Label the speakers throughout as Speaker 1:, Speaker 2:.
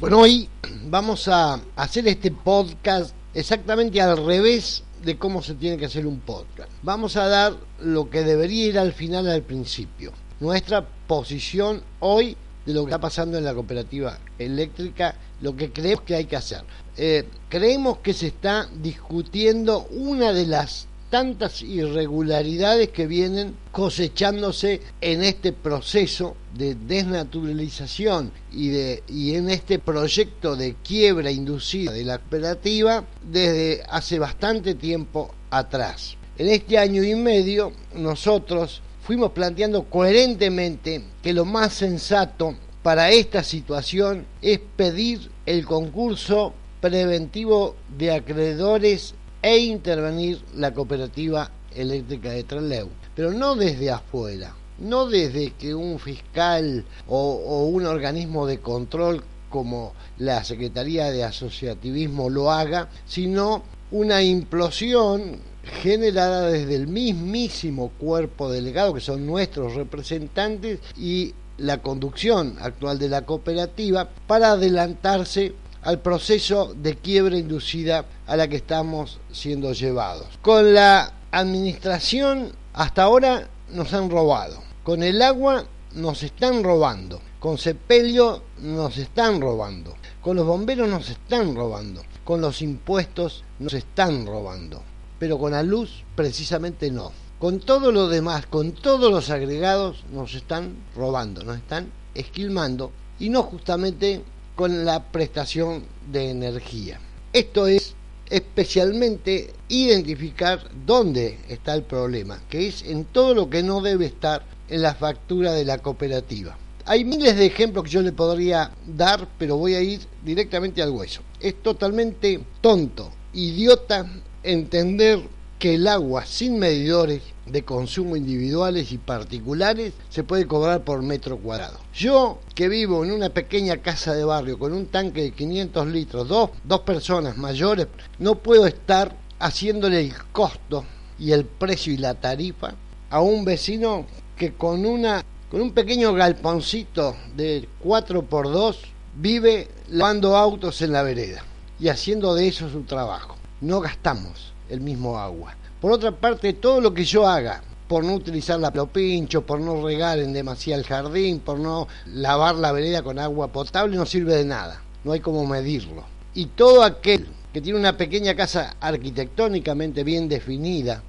Speaker 1: Bueno, hoy vamos a hacer este podcast exactamente al revés de cómo se tiene que hacer un podcast. Vamos a dar lo que debería ir al final al principio. Nuestra posición hoy de lo que está pasando en la cooperativa eléctrica, lo que creemos que hay que hacer. Eh, creemos que se está discutiendo una de las tantas irregularidades que vienen cosechándose en este proceso de desnaturalización y, de, y en este proyecto de quiebra inducida de la cooperativa desde hace bastante tiempo atrás. En este año y medio nosotros fuimos planteando coherentemente que lo más sensato para esta situación es pedir el concurso preventivo de acreedores e intervenir la cooperativa eléctrica de Trelew, pero no desde afuera, no desde que un fiscal o, un organismo de control como la Secretaría de Asociativismo lo haga, sino una implosión generada desde el mismísimo cuerpo delegado, que son nuestros representantes, y la conducción actual de la cooperativa, para adelantarse al proceso de quiebra inducida a la que estamos siendo llevados. Con la administración hasta ahora nos han robado, con el agua nos están robando, con Sepelio nos están robando, con los bomberos nos están robando, con los impuestos nos están robando, pero con la luz precisamente no. Con todo lo demás, con todos los agregados nos están robando, nos están esquilmando. Y no justamente con la prestación de energía. Esto es especialmente identificar dónde está el problema, que es en todo lo que no debe estar en la factura de la cooperativa. Hay miles de ejemplos que yo le podría dar, pero voy a ir directamente al hueso. Es totalmente tonto, idiota entender que el agua sin medidores de consumo individuales y particulares se puede cobrar por metro cuadrado. Yo, que vivo en una pequeña casa de barrio con un tanque de 500 litros, dos, dos personas mayores, no puedo estar haciéndole el costo y el precio y la tarifa a un vecino que con una con un pequeño galponcito de 4x2 vive lavando autos en la vereda y haciendo de eso su trabajo. No gastamos el mismo agua. Por otra parte, todo lo que yo haga por no utilizar la pincho, por no regar en demasiado el jardín, por no lavar la vereda con agua potable, no sirve de nada. No hay como medirlo. Y todo aquel que tiene una pequeña casa arquitectónicamente bien definida,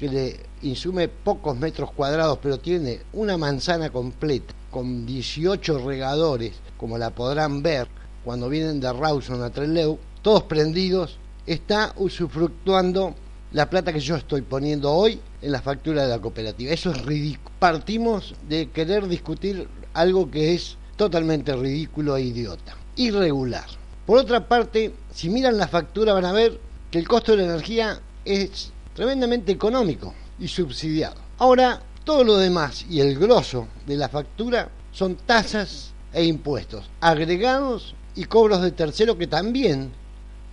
Speaker 1: que le insume pocos metros cuadrados, pero tiene una manzana completa, con 18 regadores, como la podrán ver cuando vienen de Rawson a Trelew, todos prendidos, está usufructuando la plata que yo estoy poniendo hoy en la factura de la cooperativa. Eso es ridículo. Partimos de querer discutir algo que es totalmente ridículo e idiota. Irregular. Por otra parte, si miran la factura van a ver que el costo de la energía es tremendamente económico y subsidiado. Ahora, todo lo demás y el grosso de la factura son tasas e impuestos agregados y cobros de tercero que también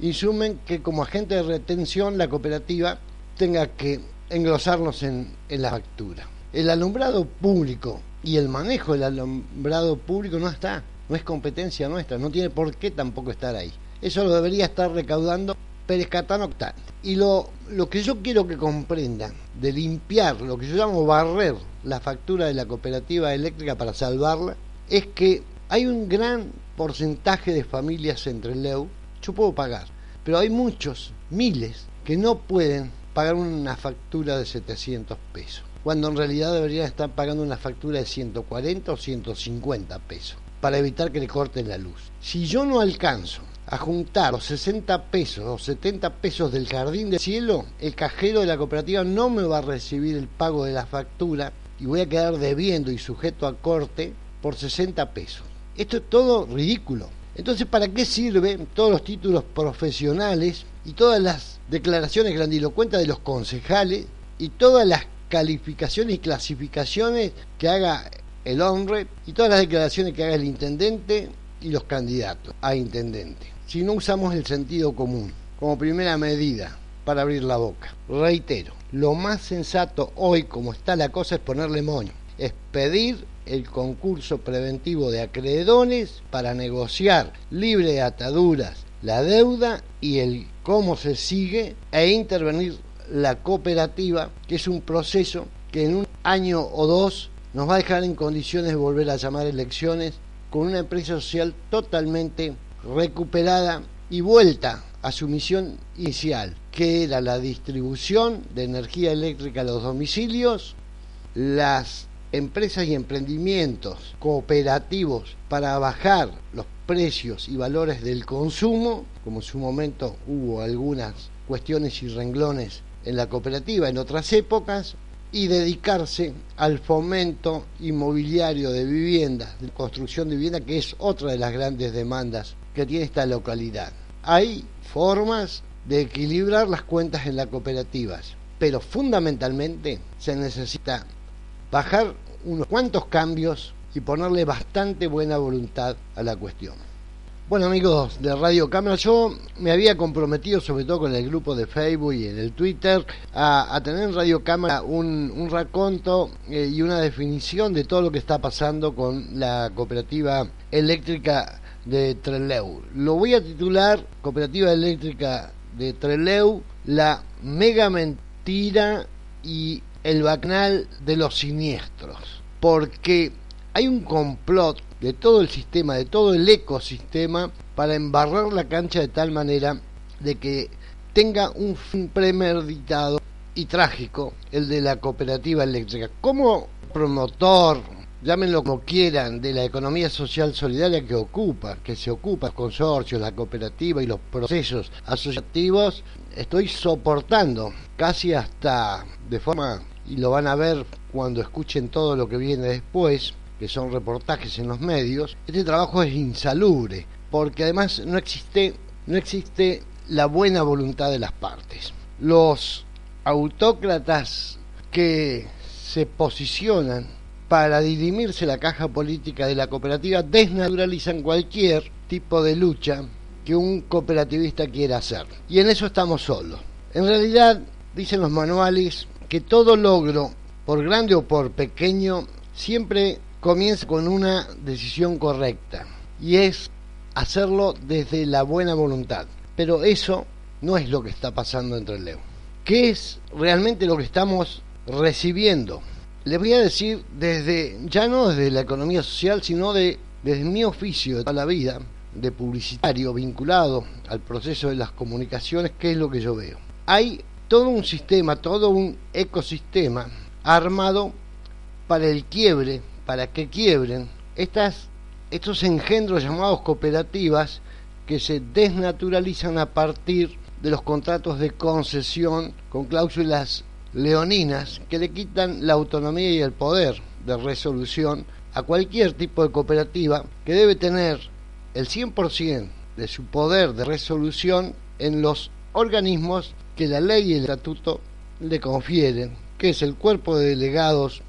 Speaker 1: insumen que como agente de retención la cooperativa tenga que engrosarnos en, en la factura. El alumbrado público y el manejo del alumbrado público no está, no es competencia nuestra, no tiene por qué tampoco estar ahí. Eso lo debería estar recaudando Pérez Catano Y lo, lo que yo quiero que comprendan de limpiar, lo que yo llamo barrer la factura de la cooperativa eléctrica para salvarla, es que hay un gran porcentaje de familias entre Leu yo puedo pagar, pero hay muchos, miles, que no pueden pagar una factura de 700 pesos, cuando en realidad deberían estar pagando una factura de 140 o 150 pesos, para evitar que le corten la luz. Si yo no alcanzo a juntar los 60 pesos o 70 pesos del jardín del cielo, el cajero de la cooperativa no me va a recibir el pago de la factura y voy a quedar debiendo y sujeto a corte por 60 pesos. Esto es todo ridículo. Entonces, ¿para qué sirven todos los títulos profesionales y todas las declaraciones grandilocuentes de los concejales y todas las calificaciones y clasificaciones que haga el hombre y todas las declaraciones que haga el intendente y los candidatos a intendente? Si no usamos el sentido común como primera medida para abrir la boca. Reitero, lo más sensato hoy como está la cosa es ponerle moño. es pedir el concurso preventivo de acreedores para negociar libre de ataduras la deuda y el cómo se sigue e intervenir la cooperativa, que es un proceso que en un año o dos nos va a dejar en condiciones de volver a llamar elecciones con una empresa social totalmente recuperada y vuelta a su misión inicial, que era la distribución de energía eléctrica a los domicilios, las empresas y emprendimientos cooperativos para bajar los precios y valores del consumo, como en su momento hubo algunas cuestiones y renglones en la cooperativa en otras épocas, y dedicarse al fomento inmobiliario de vivienda, de construcción de vivienda, que es otra de las grandes demandas que tiene esta localidad. Hay formas de equilibrar las cuentas en las cooperativas, pero fundamentalmente se necesita bajar unos cuantos cambios y ponerle bastante buena voluntad a la cuestión. Bueno amigos de Radio Cámara, yo me había comprometido, sobre todo con el grupo de Facebook y en el Twitter, a, tener en Radio Cámara un, un raconto eh, y una definición de todo lo que está pasando con la cooperativa eléctrica de Treleu. Lo voy a titular Cooperativa Eléctrica de Treleu, la mega mentira y el bacanal de los siniestros. Porque hay un complot de todo el sistema, de todo el ecosistema, para embarrar la cancha de tal manera de que tenga un fin premeditado y trágico el de la cooperativa eléctrica. Como promotor, llámenlo como quieran, de la economía social solidaria que ocupa, que se ocupa el consorcio, la cooperativa y los procesos asociativos, estoy soportando casi hasta de forma, y lo van a ver cuando escuchen todo lo que viene después, que son reportajes en los medios, este trabajo es insalubre, porque además no existe, no existe la buena voluntad de las partes. Los autócratas que se posicionan para dirimirse la caja política de la cooperativa desnaturalizan cualquier tipo de lucha que un cooperativista quiera hacer. Y en eso estamos solos. En realidad, dicen los manuales, que todo logro, por grande o por pequeño, siempre comienza con una decisión correcta y es hacerlo desde la buena voluntad. Pero eso no es lo que está pasando entre el Leo. ¿Qué es realmente lo que estamos recibiendo? Les voy a decir desde, ya no desde la economía social, sino de, desde mi oficio de toda la vida, de publicitario vinculado al proceso de las comunicaciones, ¿qué es lo que yo veo? Hay todo un sistema, todo un ecosistema armado para el quiebre para que quiebren estas, estos engendros llamados cooperativas que se desnaturalizan a partir de los contratos de concesión con cláusulas leoninas que le quitan la autonomía y el poder de resolución a cualquier tipo de cooperativa que debe tener el 100% de su poder de resolución en los organismos que la ley y el estatuto le confieren, que es el cuerpo de delegados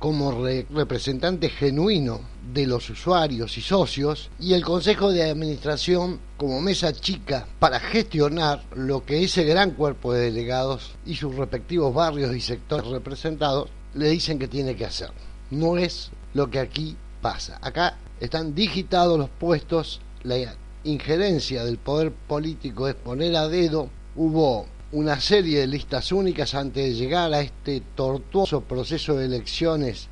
Speaker 1: como representante genuino de los usuarios y socios y el Consejo de Administración como mesa chica para gestionar lo que ese gran cuerpo de delegados y sus respectivos barrios y sectores representados le dicen que tiene que hacer. No es lo que aquí pasa. Acá están digitados los puestos, la injerencia del poder político es poner a dedo, hubo una serie de listas únicas antes de llegar a este tortuoso proceso de elecciones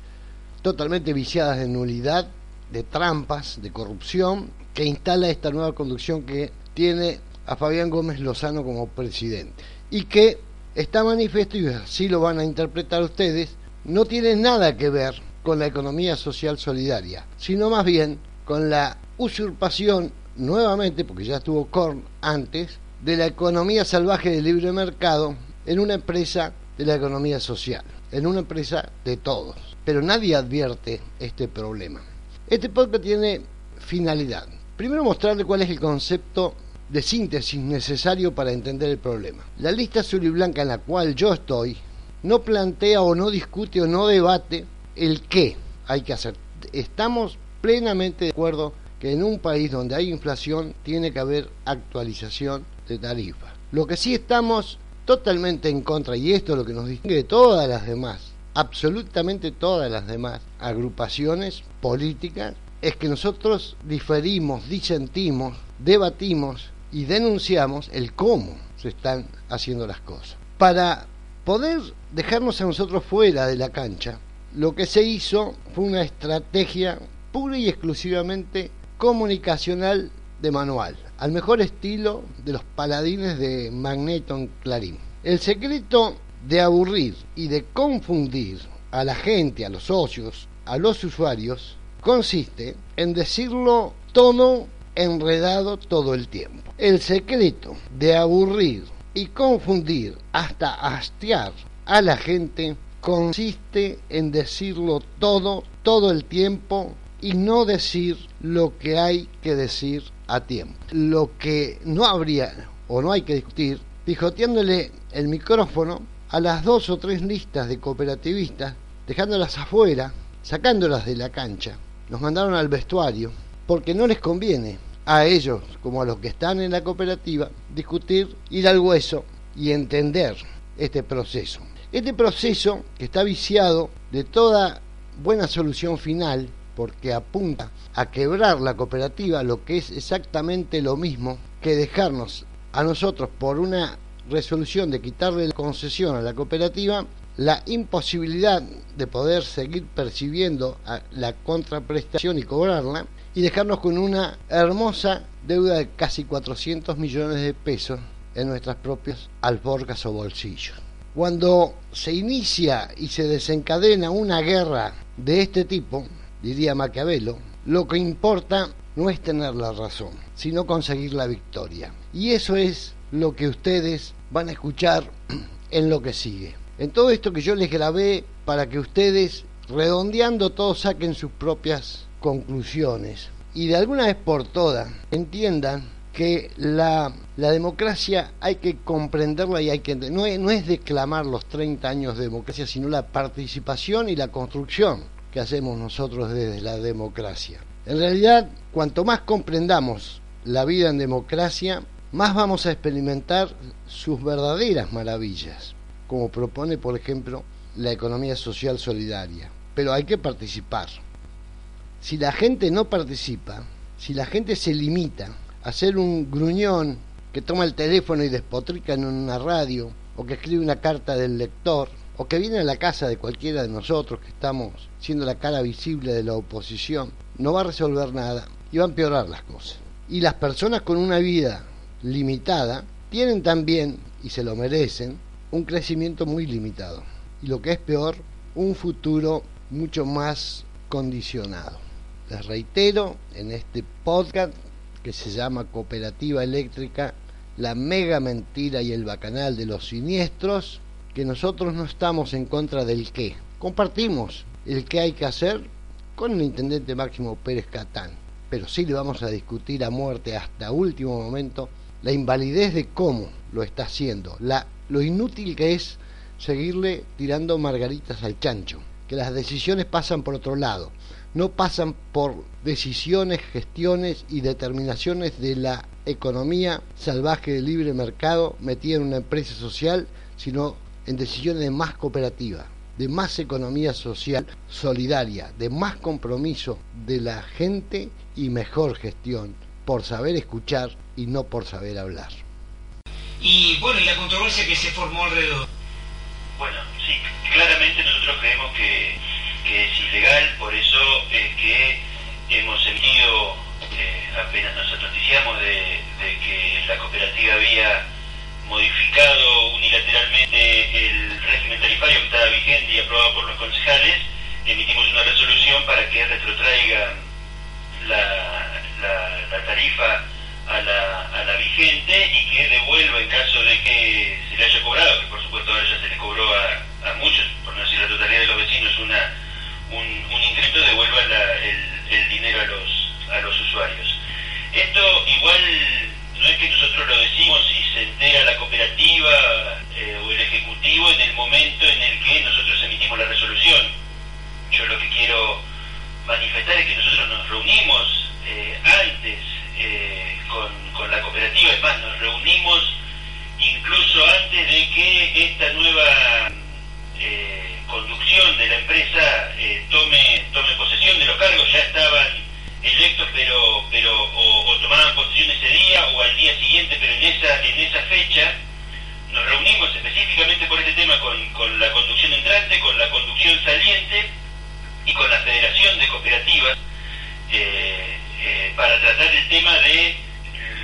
Speaker 1: totalmente viciadas de nulidad, de trampas, de corrupción, que instala esta nueva conducción que tiene a Fabián Gómez Lozano como presidente. Y que está manifiesto, y así lo van a interpretar ustedes, no tiene nada que ver con la economía social solidaria, sino más bien con la usurpación nuevamente, porque ya estuvo Korn antes, de la economía salvaje del libre mercado en una empresa de la economía social, en una empresa de todos. Pero nadie advierte este problema. Este podcast tiene finalidad. Primero mostrarle cuál es el concepto de síntesis necesario para entender el problema. La lista azul y blanca en la cual yo estoy no plantea o no discute o no debate el qué hay que hacer. Estamos plenamente de acuerdo que en un país donde hay inflación tiene que haber actualización de tarifa. Lo que sí estamos totalmente en contra, y esto es lo que nos distingue de todas las demás absolutamente todas las demás agrupaciones políticas es que nosotros diferimos, disentimos, debatimos y denunciamos el cómo se están haciendo las cosas. Para poder dejarnos a nosotros fuera de la cancha, lo que se hizo fue una estrategia pura y exclusivamente comunicacional de manual, al mejor estilo de los paladines de Magneto en Clarín. El secreto de aburrir y de confundir a la gente, a los socios, a los usuarios, consiste en decirlo todo enredado todo el tiempo. El secreto de aburrir y confundir hasta hastiar a la gente consiste en decirlo todo todo el tiempo y no decir lo que hay que decir a tiempo. Lo que no habría o no hay que discutir, pijoteándole el micrófono a las dos o tres listas de cooperativistas, dejándolas afuera, sacándolas de la cancha. Nos mandaron al vestuario porque no les conviene a ellos como a los que están en la cooperativa discutir, ir al hueso y entender este proceso. Este proceso que está viciado de toda buena solución final porque apunta a quebrar la cooperativa, lo que es exactamente lo mismo que dejarnos a nosotros por una resolución de quitarle la concesión a la cooperativa, la imposibilidad de poder seguir percibiendo la contraprestación y cobrarla, y dejarnos con una hermosa deuda de casi 400 millones de pesos en nuestras propias alforjas o bolsillos. Cuando se inicia y se desencadena una guerra de este tipo, diría Maquiavelo, lo que importa no es tener la razón, sino conseguir la victoria. Y eso es lo que ustedes van a escuchar en lo que sigue. En todo esto que yo les grabé para que ustedes, redondeando todo, saquen sus propias conclusiones. Y de alguna vez por todas entiendan que la, la, democracia hay que comprenderla y hay que no es, no es declamar los 30 años de democracia, sino la participación y la construcción que hacemos nosotros desde la democracia. En realidad, cuanto más comprendamos la vida en democracia, más vamos a experimentar sus verdaderas maravillas, como propone, por ejemplo, la economía social solidaria. Pero hay que participar. Si la gente no participa, si la gente se limita a ser un gruñón que toma el teléfono y despotrica en una radio, o que escribe una carta del lector, o que viene a la casa de cualquiera de nosotros que estamos siendo la cara visible de la oposición, no va a resolver nada y va a empeorar las cosas. Y las personas con una vida limitada tienen también, y se lo merecen, un crecimiento muy limitado. Y lo que es peor, un futuro mucho más condicionado. Les reitero en este podcast que se llama Cooperativa Eléctrica, la mega mentira y el bacanal de los siniestros, que nosotros no estamos en contra del qué. Compartimos el qué hay que hacer con el intendente Máximo Pérez Catán, pero sí le vamos a discutir a muerte hasta último momento la invalidez de cómo lo está haciendo, la, lo inútil que es seguirle tirando margaritas al chancho, que las decisiones pasan por otro lado, no pasan por decisiones, gestiones y determinaciones de la economía salvaje de libre mercado metida en una empresa social, sino en decisiones de más cooperativa, de más economía social solidaria, de más compromiso de la gente y mejor gestión, por saber escuchar y no por saber hablar.
Speaker 2: Y bueno, y la controversia que se formó alrededor.
Speaker 3: Bueno, sí, claramente nosotros creemos que, es ilegal, por eso es que hemos sentido, eh, apenas nos noticiamos de, de que la cooperativa había modificado unilateralmente el régimen tarifario que estaba vigente y aprobado por los concejales, emitimos una resolución para que retrotraiga la, la, tarifa a la, a la, vigente y que devuelva en caso de que se le haya cobrado, que por supuesto ahora ya se le cobró a, a muchos, por no decir la totalidad de los vecinos, una, un, un devuelva el, el dinero a los, a los usuarios. Esto igual no es que nosotros lo decimos y se entera la cooperativa eh, o el ejecutivo en el momento en el que nosotros emitimos la resolución. Yo lo que quiero manifestar es que nosotros nos reunimos eh, antes eh, con, con, la cooperativa, es más, nos reunimos incluso antes de que esta nueva conducción dirección de la empresa eh, tome, tome posesión de los cargos, ya estaban electos pero, pero o, tomaban posesión ese día o al día siguiente, pero en esa, en esa fecha nos reunimos específicamente por este tema con, con la conducción entrante, con la conducción saliente y con la Federación de Cooperativas eh, eh, para tratar el tema de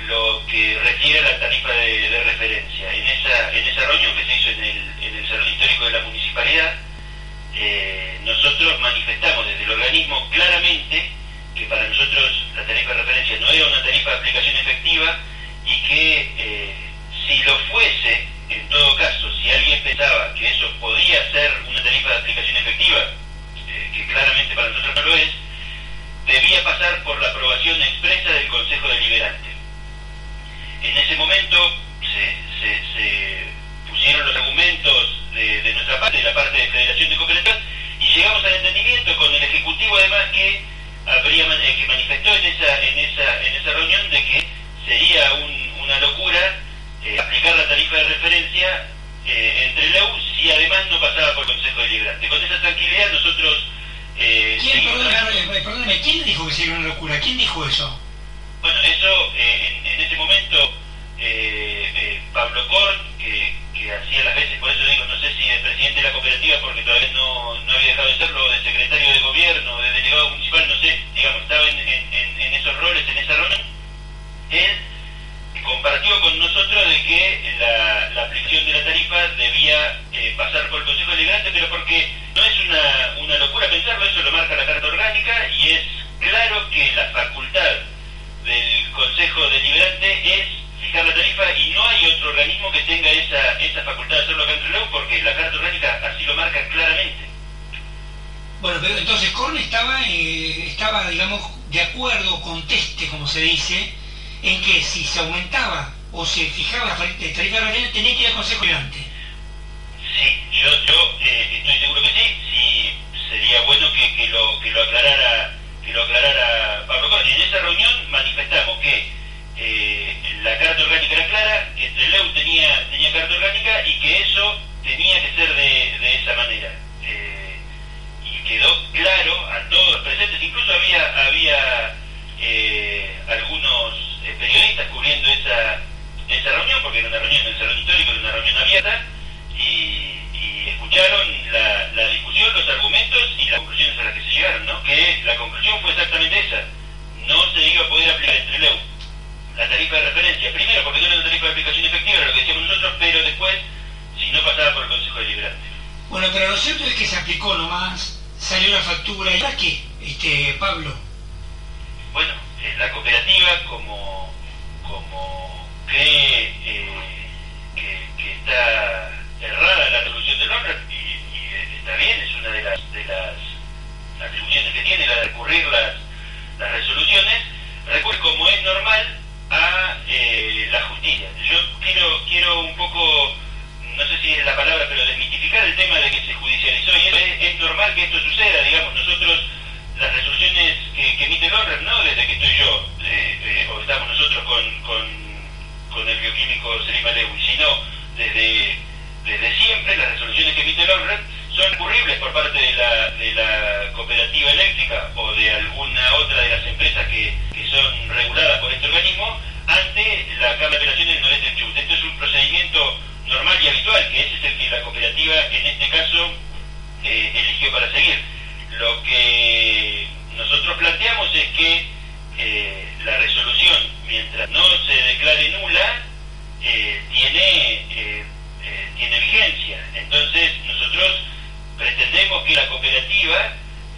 Speaker 3: lo que refiere a la tarifa de, referencia. En esa, en esa reunión que se hizo en el, en el Salón Histórico de la Municipalidad, eh, nosotros manifestamos desde el organismo claramente que para nosotros la tarifa de referencia no era una tarifa de aplicación efectiva y que si lo fuese, en todo caso, si alguien pensaba que eso podía ser una tarifa de aplicación efectiva, que claramente para nosotros no lo es, debía pasar por la aprobación expresa del Consejo Deliberante. En ese momento se, pusieron los argumentos de, nuestra parte, de la parte de Federación de Cooperativas, y llegamos al entendimiento con el Ejecutivo además que habría eh, que manifestó en esa, en esa, en esa reunión de que sería una locura eh, aplicar la tarifa de referencia eh, entre LEU si además no pasaba por el Consejo Deliberante. Con esa tranquilidad nosotros
Speaker 4: eh, ¿Quién, perdóname, ¿quién dijo que sería una locura? ¿Quién dijo eso?
Speaker 3: Bueno, eso eh, en, ese momento eh, Pablo Korn, que, hacía las veces, por eso digo, no sé si el presidente de la cooperativa, porque todavía no, no había dejado de serlo, de secretario de gobierno, de delegado municipal, no sé, digamos, estaba en, en esos roles, en esa reunión, él compartió con nosotros de que la, la aplicación de la tarifa debía eh, pasar por el Consejo Deliberante, pero porque no es una, una locura pensarlo, eso lo marca la Carta Orgánica y es claro que la facultad del Consejo Deliberante es fijar la tarifa y no hay otro organismo que tenga esa, esa facultad de hacerlo acá entre porque la Carta Orgánica así lo marca claramente.
Speaker 4: Bueno, pero entonces Korn estaba, eh, estaba, digamos, de acuerdo, conteste, como se dice, en que si se aumentaba o se fijaba la tarifa de referencia tenía que ir al Consejo Liberante.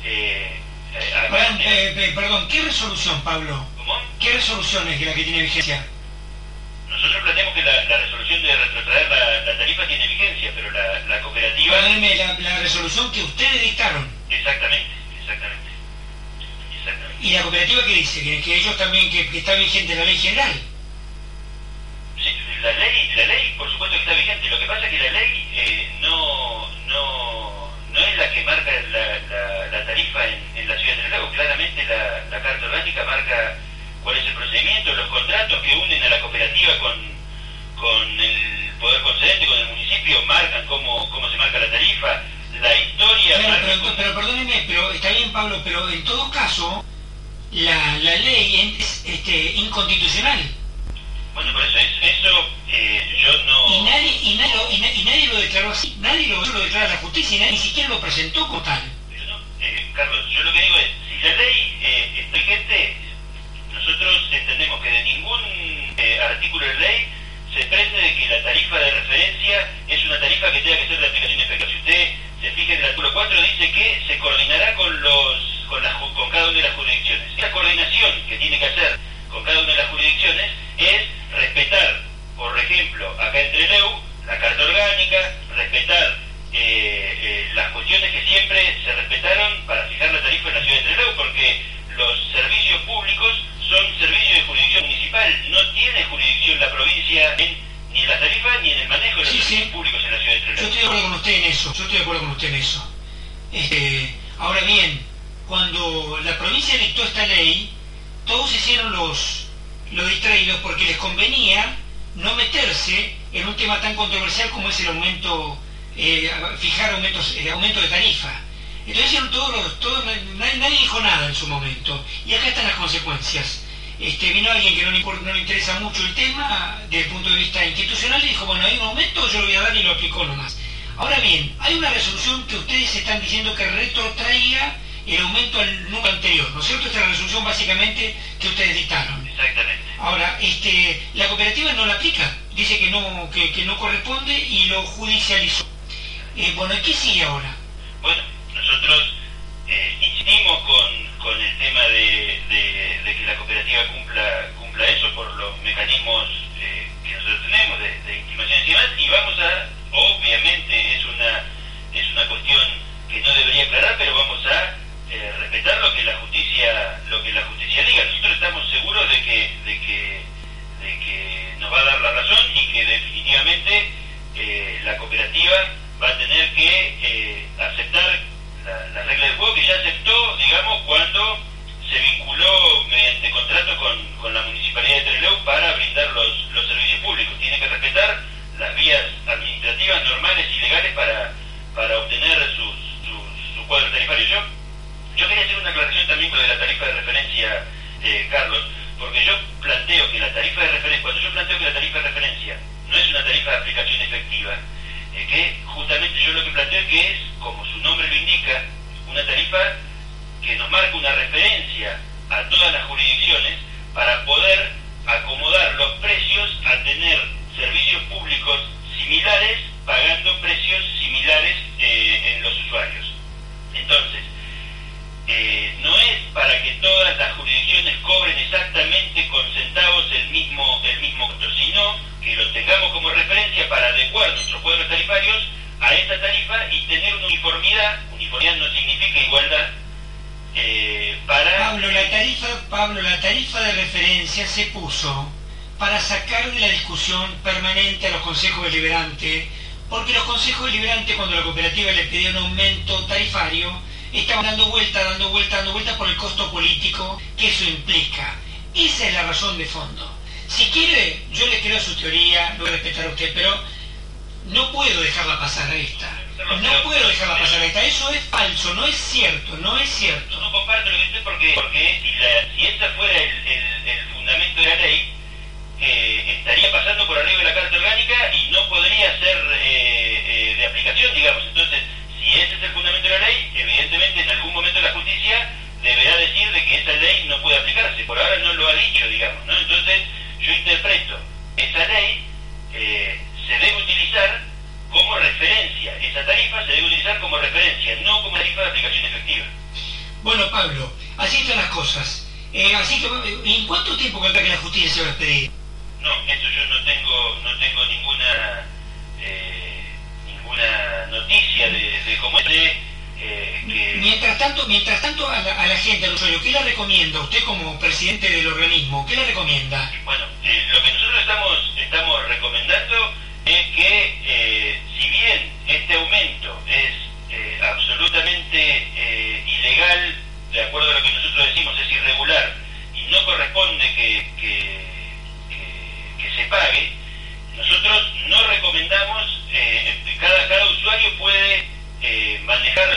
Speaker 3: Que la cooperativa...
Speaker 4: perdón, ¿qué resolución, Pablo?
Speaker 3: ¿Cómo?
Speaker 4: ¿Qué resolución es la que tiene vigencia?
Speaker 3: Nosotros planteamos que la, resolución de retrotraer la, tarifa tiene vigencia, pero la, cooperativa...
Speaker 4: la, la resolución que ustedes dictaron.
Speaker 3: Exactamente, exactamente.
Speaker 4: ¿Y la cooperativa qué dice? ¿Que, ellos también, que, está vigente la ley general?
Speaker 3: La, la Carta Orgánica marca cuál es el procedimiento, los contratos que unen a la cooperativa con, con el poder concedente, con el municipio, marcan cómo, cómo se marca la tarifa, la historia
Speaker 4: Claro, pero, pero perdóneme, pero está bien Pablo, pero en todo caso la, la ley es este, inconstitucional.
Speaker 3: Bueno, por eso, eso eh, yo no...
Speaker 4: Y nadie, y, nadie lo, y, nadie lo declaró así, nadie lo, lo declara la justicia y nadie ni siquiera lo presentó como tal.
Speaker 3: Pero no, eh, Carlos, yo lo que digo es, si la ley nosotros entendemos que de ningún eh, artículo de ley se prende de que la tarifa de referencia es una tarifa que tenga que ser de aplicación efectiva. Si usted se fija en el artículo 4 dice que se coordinará con los con, cada una de las jurisdicciones. Esa coordinación que tiene que hacer con cada una de las jurisdicciones es respetar, por ejemplo, acá en Trelew, la carta orgánica, respetar eh, eh, las cuestiones que siempre se respetaron para fijar la tarifa en la ciudad de Trelew, porque los servicios públicos son servicios de jurisdicción municipal, no tiene jurisdicción la provincia ni en la tarifa ni en el manejo de los servicios públicos en la ciudad de Trelew.
Speaker 4: Yo estoy de acuerdo con usted en eso, yo estoy de acuerdo con usted en eso. Este, ahora bien, cuando la provincia dictó esta ley, todos hicieron los, los distraídos porque les convenía no meterse en un tema tan controversial como es el aumento, eh, fijar aumentos, eh, aumento de tarifa. Entonces hicieron todos todos, nadie, nadie, dijo nada en su momento. Y acá están las consecuencias. Este, vino alguien que no le, no le interesa mucho el tema desde el punto de vista institucional y dijo, bueno, hay un aumento, yo lo voy a dar y lo aplicó nomás. Ahora bien, hay una resolución que ustedes están diciendo que retrotraiga el aumento al número anterior, ¿no es cierto? Esta es la resolución básicamente que ustedes dictaron.
Speaker 3: Exactamente.
Speaker 4: Ahora, este, la cooperativa no la aplica, dice que no, que, que no corresponde y lo judicializó. Eh, bueno, ¿qué sigue ahora?
Speaker 3: Bueno, nosotros eh, con, con, el tema de, de, de, que la cooperativa cumpla, cumpla eso por los mecanismos
Speaker 4: Bueno, eh,
Speaker 3: lo que nosotros estamos, recomendando es que eh, si bien este aumento es eh, absolutamente ilegal, de acuerdo a lo que nosotros decimos, es irregular y no corresponde que, se pague, nosotros no recomendamos, cada, cada usuario puede manejar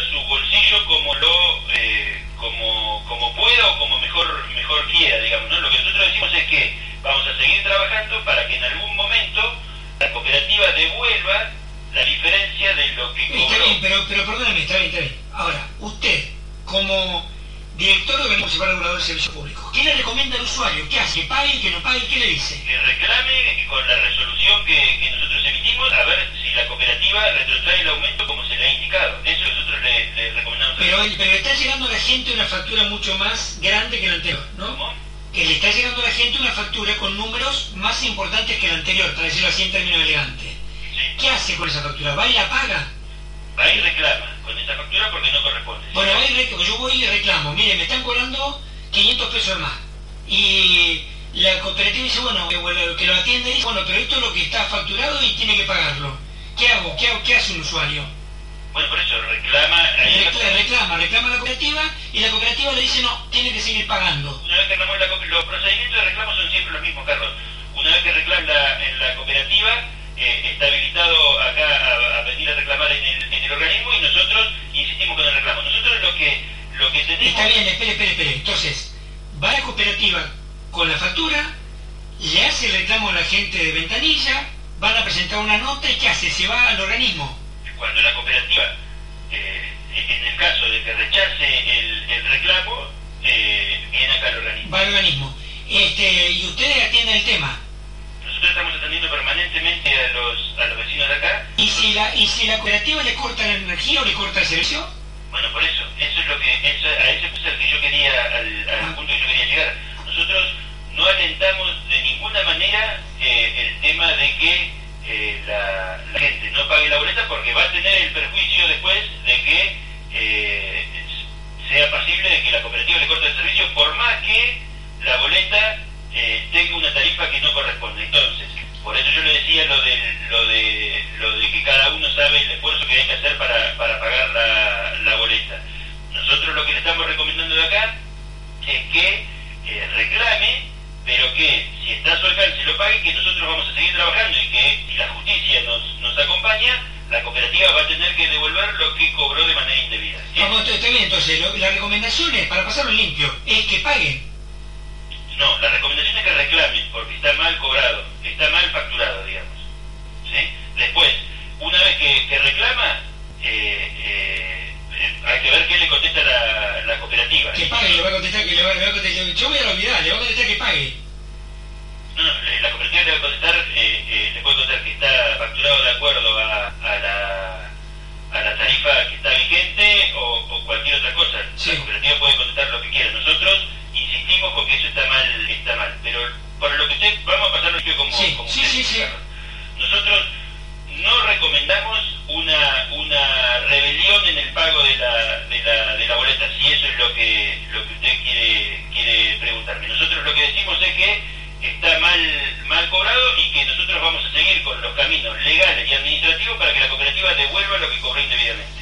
Speaker 3: para que en algún momento la cooperativa devuelva la diferencia de lo que cobró.
Speaker 4: Está bien, pero, pero perdóname, está bien, está bien. Ahora, usted, como director de organismo municipal regulador de servicios públicos, ¿qué le recomienda al usuario? ¿Qué hace? ¿Que pague, que no pague? ¿Qué le dice?
Speaker 3: que reclame con la resolución que, que nosotros emitimos a ver si la cooperativa retrotrae el aumento como se le ha indicado. Eso nosotros le, le recomendamos.
Speaker 4: Pero, pero está llegando a la gente una factura mucho más grande que la anterior, ¿no?
Speaker 3: ¿Cómo?
Speaker 4: Que le está llegando a la gente una factura con números más importantes que la anterior, para decirlo así en términos elegantes.
Speaker 3: Sí.
Speaker 4: ¿Qué hace con esa factura? ¿Va y la paga?
Speaker 3: Va y reclama con esa factura porque no corresponde.
Speaker 4: Bueno, va y rec- yo voy y reclamo, mire, me están cobrando 500 pesos más. Y la cooperativa dice, bueno, que, bueno, que lo atiende dice, bueno, pero esto es lo que está facturado y tiene que pagarlo. ¿Qué hago? ¿Qué, hago? ¿Qué hace un usuario?
Speaker 3: Bueno, por eso reclama.
Speaker 4: Reclama, reclama, la cooperativa y la cooperativa le dice, no, tiene que seguir pagando.
Speaker 3: Una vez que reclamó la los procedimientos de reclamo son siempre los mismos, Carlos. Una vez que reclama en la, en la cooperativa, eh, está habilitado acá a, a venir a reclamar en el, en el organismo y nosotros insistimos con el reclamo. Nosotros lo que, lo que tenemos...
Speaker 4: Está bien, espere, espere, espere. Entonces, va la cooperativa con la factura, le hace el reclamo a la gente de ventanilla, van a presentar una nota y ¿qué hace? Se va al organismo.
Speaker 3: Cuando la cooperativa, eh, en el caso de que rechace el, el reclamo, eh, viene acá al organismo.
Speaker 4: Va al organismo. Este, y ustedes atienden el tema.
Speaker 3: Nosotros estamos atendiendo permanentemente a los, a los vecinos de acá.
Speaker 4: ¿Y si, la, ¿Y si la cooperativa le corta la energía o le corta el servicio?
Speaker 3: Bueno, por eso, eso es lo que, eso, a ese es el que yo quería, al, al punto que yo quería llegar. Nosotros no alentamos de ninguna manera eh, el tema de que eh, la, gente no pague la boleta porque va a tener el perjuicio después de que eh, sea pasible de que la cooperativa le corte el servicio por más que la boleta eh, tenga una tarifa que no corresponde. Entonces, por eso yo le decía lo de, lo de, lo de que cada uno sabe el esfuerzo que hay que hacer para, para pagar la, la boleta. Nosotros lo que le estamos recomendando de acá es que eh, reclame, pero que si está a su que nosotros vamos a seguir trabajando y que si la justicia nos, nos acompaña, la cooperativa va a tener que devolver lo que cobró de manera indebida.
Speaker 4: Vamos, está está bien, entonces, lo- la recomendación es, para pasarlo limpio, es que paguen.
Speaker 3: No, la recomendación es que reclamen, porque está mal cobrado, está mal facturado, digamos. ¿Sí? Después, una vez que, que reclama, eh, eh, eh, hay que ver qué le contesta la, la cooperativa.
Speaker 4: Que pague, le va a contestar que le va, le va a contestar. Yo voy a olvidar, le va a contestar que pague.
Speaker 3: No, no, le- la cooperativa le va a contestar, eh, eh, le puede contestar que está facturado de acuerdo a, a la, a la tarifa que está vigente o, o cualquier otra cosa.
Speaker 4: Sí.
Speaker 3: La cooperativa puede contestar lo que quiera. Nosotros insistimos con que eso está mal, está mal. Pero por lo que usted, vamos a pasarlo limpio como,
Speaker 4: Sí,
Speaker 3: como
Speaker 4: sí,
Speaker 3: usted
Speaker 4: sí.
Speaker 3: Nosotros no recomendamos una, una rebelión en el pago de la, de la, de la boleta, si eso es lo que, lo que usted quiere, quiere preguntarme. Nosotros lo que decimos es que está mal, mal cobrado y que nosotros vamos a seguir con los caminos legales y administrativos para que la cooperativa devuelva lo que cobró indebidamente.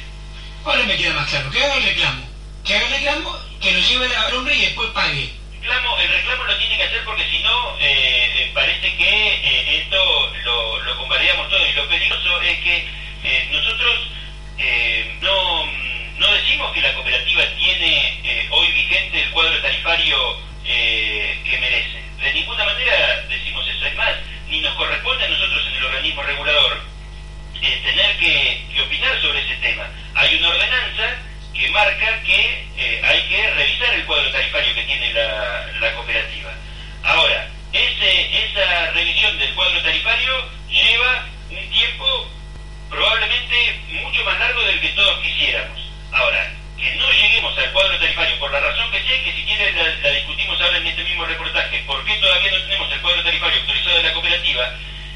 Speaker 4: Ahora me queda más claro, que haga el reclamo. Que haga el reclamo, que lo lleve al hombre y después pague.
Speaker 3: reclamo, el reclamo lo tiene que hacer porque si no, eh, eh, parece que eh, esto lo, lo convalidamos todo. Y lo peligroso es que eh, nosotros no, no decimos que la cooperativa tiene hoy vigente el cuadro tarifario que merece. De ninguna manera decimos eso. Es más, ni nos corresponde a nosotros en el organismo regulador eh, tener que, opinar sobre ese tema. Hay una ordenanza que marca que eh, hay que revisar el cuadro tarifario que tiene la, cooperativa. Ahora, esa revisión del cuadro tarifario lleva un tiempo probablemente mucho más largo del que todos quisiéramos. Ahora, que no lleguemos al cuadro tarifario, por la razón que sé, que si quiere la, discutimos ahora en este mismo reportaje, ¿por qué todavía no tenemos el cuadro tarifario autorizado de la cooperativa?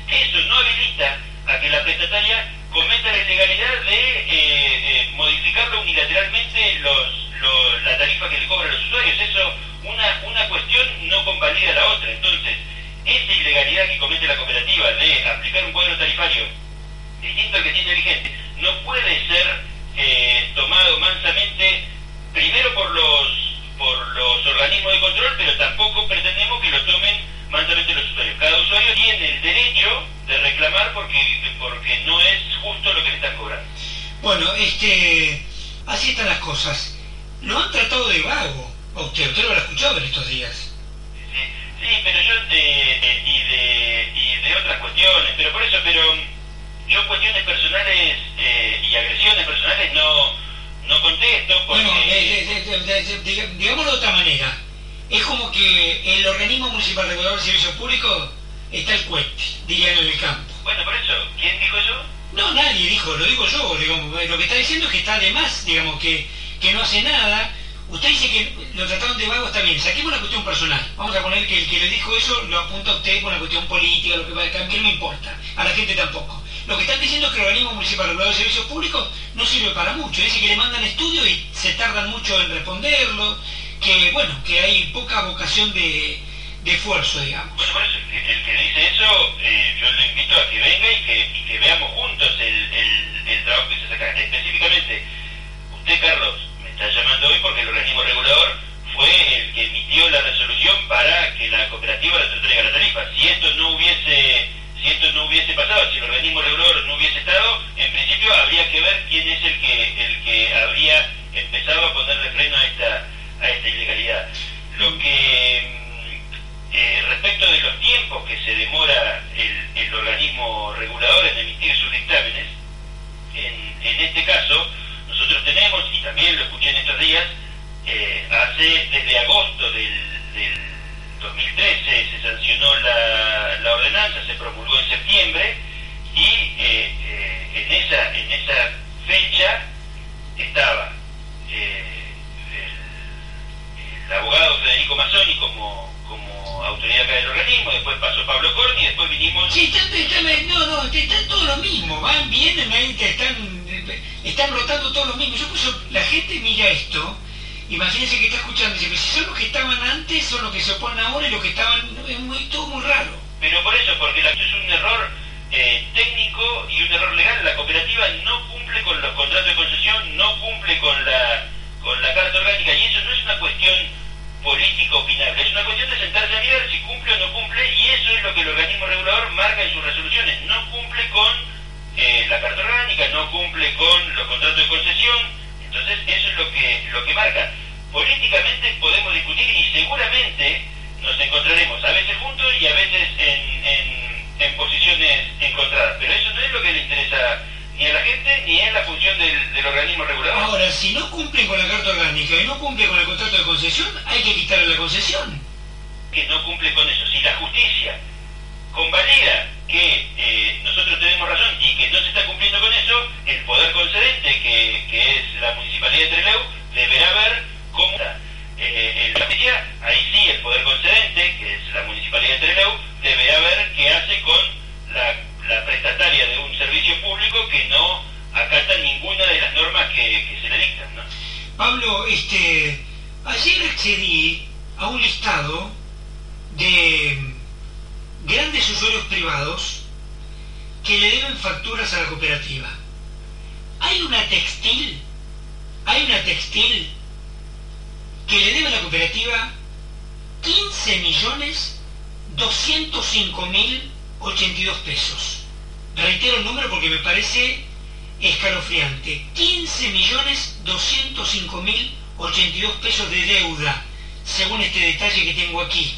Speaker 3: Eso no habilita a que la prestataria cometa la ilegalidad de eh, eh, modificarlo unilateralmente los, lo- la tarifa que le cobran los usuarios. Eso, una, una cuestión no convalida la otra. Entonces, esa ilegalidad que comete la cooperativa de aplicar un cuadro tarifario distinto al que tiene vigente, no puede ser eh, tomado mansamente, primero por los, por los organismos de control, pero tampoco pretendemos que lo tomen mansamente los usuarios. Cada usuario tiene el derecho de reclamar porque, porque no es justo lo que le están cobrando.
Speaker 4: Bueno, este, así están las cosas. Lo han tratado de vago a usted, usted lo habrá escuchado en estos días.
Speaker 3: Sí, sí, pero yo, eh, eh, y de pero por eso, pero yo cuestiones personales eh, y agresiones personales no, no contesto porque...
Speaker 4: Bueno, eh, eh, digámoslo de otra manera. Es como que el organismo municipal regulador de servicios públicos está el cueste, dirían en el campo.
Speaker 3: Bueno, por eso, ¿quién dijo eso?
Speaker 4: No, nadie dijo, lo digo yo, digamos, lo que está diciendo es que está de más, digamos, que, que no hace nada. Usted dice que lo trataron de vago, está bien, saquemos la cuestión personal. Vamos a poner que el que le dijo eso lo apunta a usted por una cuestión política, lo que va a que no me importa, a la gente tampoco. Lo que están diciendo es que el organismo municipal regulador de servicios públicos no sirve para mucho. Dice que le mandan estudios y se tardan mucho en responderlo, que bueno, que hay poca vocación de, de esfuerzo, digamos.
Speaker 3: Bueno, por el que dice eso, eh, yo lo invito a que venga y que, veamos juntos el, trabajo que se saca. Específicamente, usted, Carlos, me está llamando hoy porque el organismo regulador fue el que emitió la resolución para que la cooperativa le entregue la tarifa. Si esto no hubiese si esto no hubiese pasado, si el organismo regulador no hubiese estado, en principio habría que ver quién es el que el que habría empezado a ponerle freno a esta a esta ilegalidad. Lo que eh, respecto de los tiempos que se demora el, el, organismo regulador en emitir sus dictámenes, en, en, este caso nosotros tenemos, y también lo escuché en estos días, eh, hace desde agosto del, del, 2013 se sancionó la, ordenanza, se promulgó en septiembre, y eh, eh en, esa, en esa fecha estaba eh, el, abogado Federico Mazzoni como como autoridad acá del organismo, después pasó Pablo Corti y después vinimos...
Speaker 4: Sí, están, no, no, están todos los mismos, van, vienen, están, están rotando todos los mismos. Yo la gente mira esto, imagínense que está escuchando, dice, si son los que estaban antes, son los que se oponen ahora y los que estaban, es muy, todo muy raro.
Speaker 3: Pero por eso, porque la, es un error eh, técnico y un error legal, la cooperativa no cumple con los contratos de concesión, no cumple con la, con la carta orgánica y eso no es una cuestión político opinable. Es una cuestión de sentarse a mirar si cumple o no cumple y eso es lo que el organismo regulador marca en sus resoluciones. No cumple con eh, la carta orgánica, no cumple con los contratos de concesión. Entonces eso es lo que, lo que marca. Políticamente podemos discutir y seguramente nos encontraremos a veces juntos y a veces en, en, en posiciones encontradas. Pero eso no es lo que le interesa ni a la gente ni es la función del, del, organismo regulador.
Speaker 4: Ahora, si no cumplen con la carta orgánica y no cumplen con el contrato de concesión, hay que quitarle la concesión.
Speaker 3: Que no cumple con eso. Si la justicia convalida que eh, nosotros tenemos razón y que no se está cumpliendo con eso, el poder concedente, que, que es la Municipalidad de Trelew, deberá ver cómo. Eh, la justicia, ahí sí, el poder concedente, que es la Municipalidad de Trelew, deberá ver qué hace con la la prestataria de un servicio público que no acata ninguna de las normas que, que se le dictan. ¿no?
Speaker 4: Pablo, este, ayer accedí a un listado de grandes usuarios privados que le deben facturas a la cooperativa. Hay una textil, hay una textil que le debe a la cooperativa 15 millones 205 mil 82 pesos reitero el número porque me parece escalofriante, 15 millones 205 mil 82 pesos de deuda, según este detalle que tengo aquí.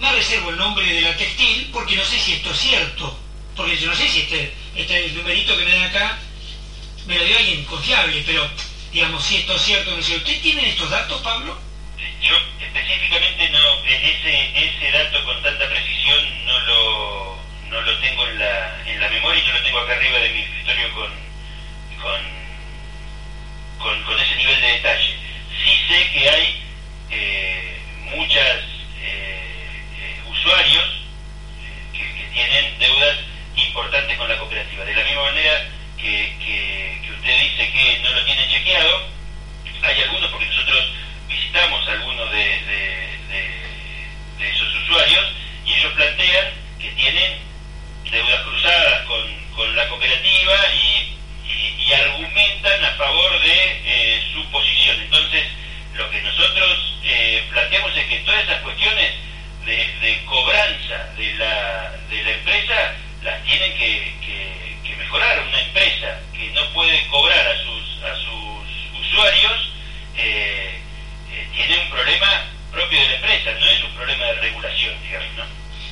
Speaker 4: Me reservo el nombre de la textil porque no sé si esto es cierto, porque yo no sé si este, este el numerito que me dan acá me lo dio alguien confiable, pero digamos si esto es cierto no sé. ¿Usted tiene estos datos, Pablo?
Speaker 3: Yo específicamente no, ese, ese dato con tanta precisión no lo no lo tengo en la, en la memoria yo lo tengo acá arriba de mi escritorio con, con, con, ese nivel de detalle. Sí sé que hay eh, muchas eh, eh, usuarios que, tienen deudas importantes con la cooperativa. De la misma manera que, usted dice que no lo tienen chequeado, hay algunos, porque nosotros visitamos a algunos de, esos usuarios y ellos plantean que tienen deudas cruzadas con, con la cooperativa y, argumentan a favor de eh, su posición. Entonces, lo que nosotros eh, planteamos es que todas esas cuestiones de, de cobranza de la, de la, empresa las tienen que, que, que, mejorar. Una empresa que no puede cobrar a sus, a sus usuarios eh, eh tiene un problema propio de la empresa, no es un problema de regulación, digamos, ¿no?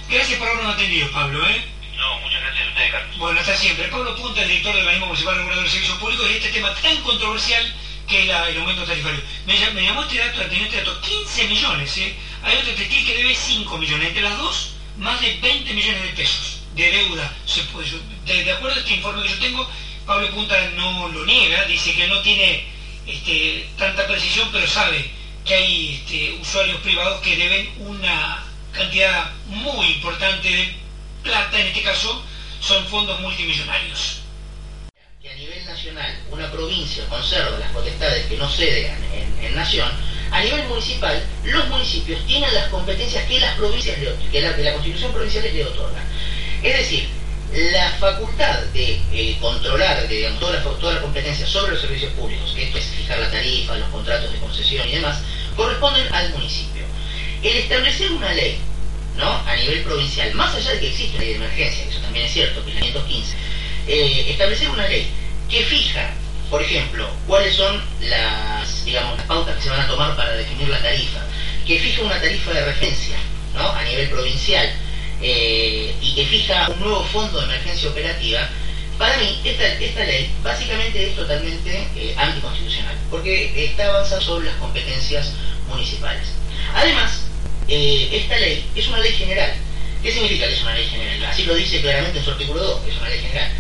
Speaker 4: Gracias por habernos atendido, Pablo, ¿eh?
Speaker 3: No, muchas gracias a ustedes. Carlos.
Speaker 4: Bueno, hasta siempre. Pablo Punta, el director del organismo municipal regulador de servicios públicos, y este tema tan controversial que la- el aumento tarifario. Me, llam- me llamó este dato, atendió este dato, 15 millones, ¿eh? Hay otro textil que debe 5 millones, entre las dos, más de 20 millones de pesos de deuda. De acuerdo a este informe que yo tengo, Pablo Punta no lo niega, dice que no tiene este, tanta precisión, pero sabe que hay este, usuarios privados que deben una cantidad muy importante de plata, en este caso son fondos multimillonarios.
Speaker 5: Una provincia conserva las potestades que no ceden en, nación, a nivel municipal los municipios tienen las competencias que las provincias le, que la, constitución provincial les le otorga. Es decir, la facultad de eh, controlar digamos, toda, la, toda competencia sobre los servicios públicos, que esto es fijar la tarifa, los contratos de concesión y demás, corresponden al municipio. El establecer una ley ¿no? a nivel provincial, más allá de que existe una ley de emergencia, eso también es cierto, que es la 515, eh, establecer una ley que fija, por ejemplo, cuáles son las, digamos, las pautas que se van a tomar para definir la tarifa, que fija una tarifa de referencia ¿no? a nivel provincial eh, y que fija un nuevo fondo de emergencia operativa, para mí esta, esta ley básicamente es totalmente eh, anticonstitucional, porque está avanzada sobre las competencias municipales. Además, eh, esta ley es una ley general. ¿Qué significa que es una ley general? Así lo dice claramente en su artículo 2, que es una ley general.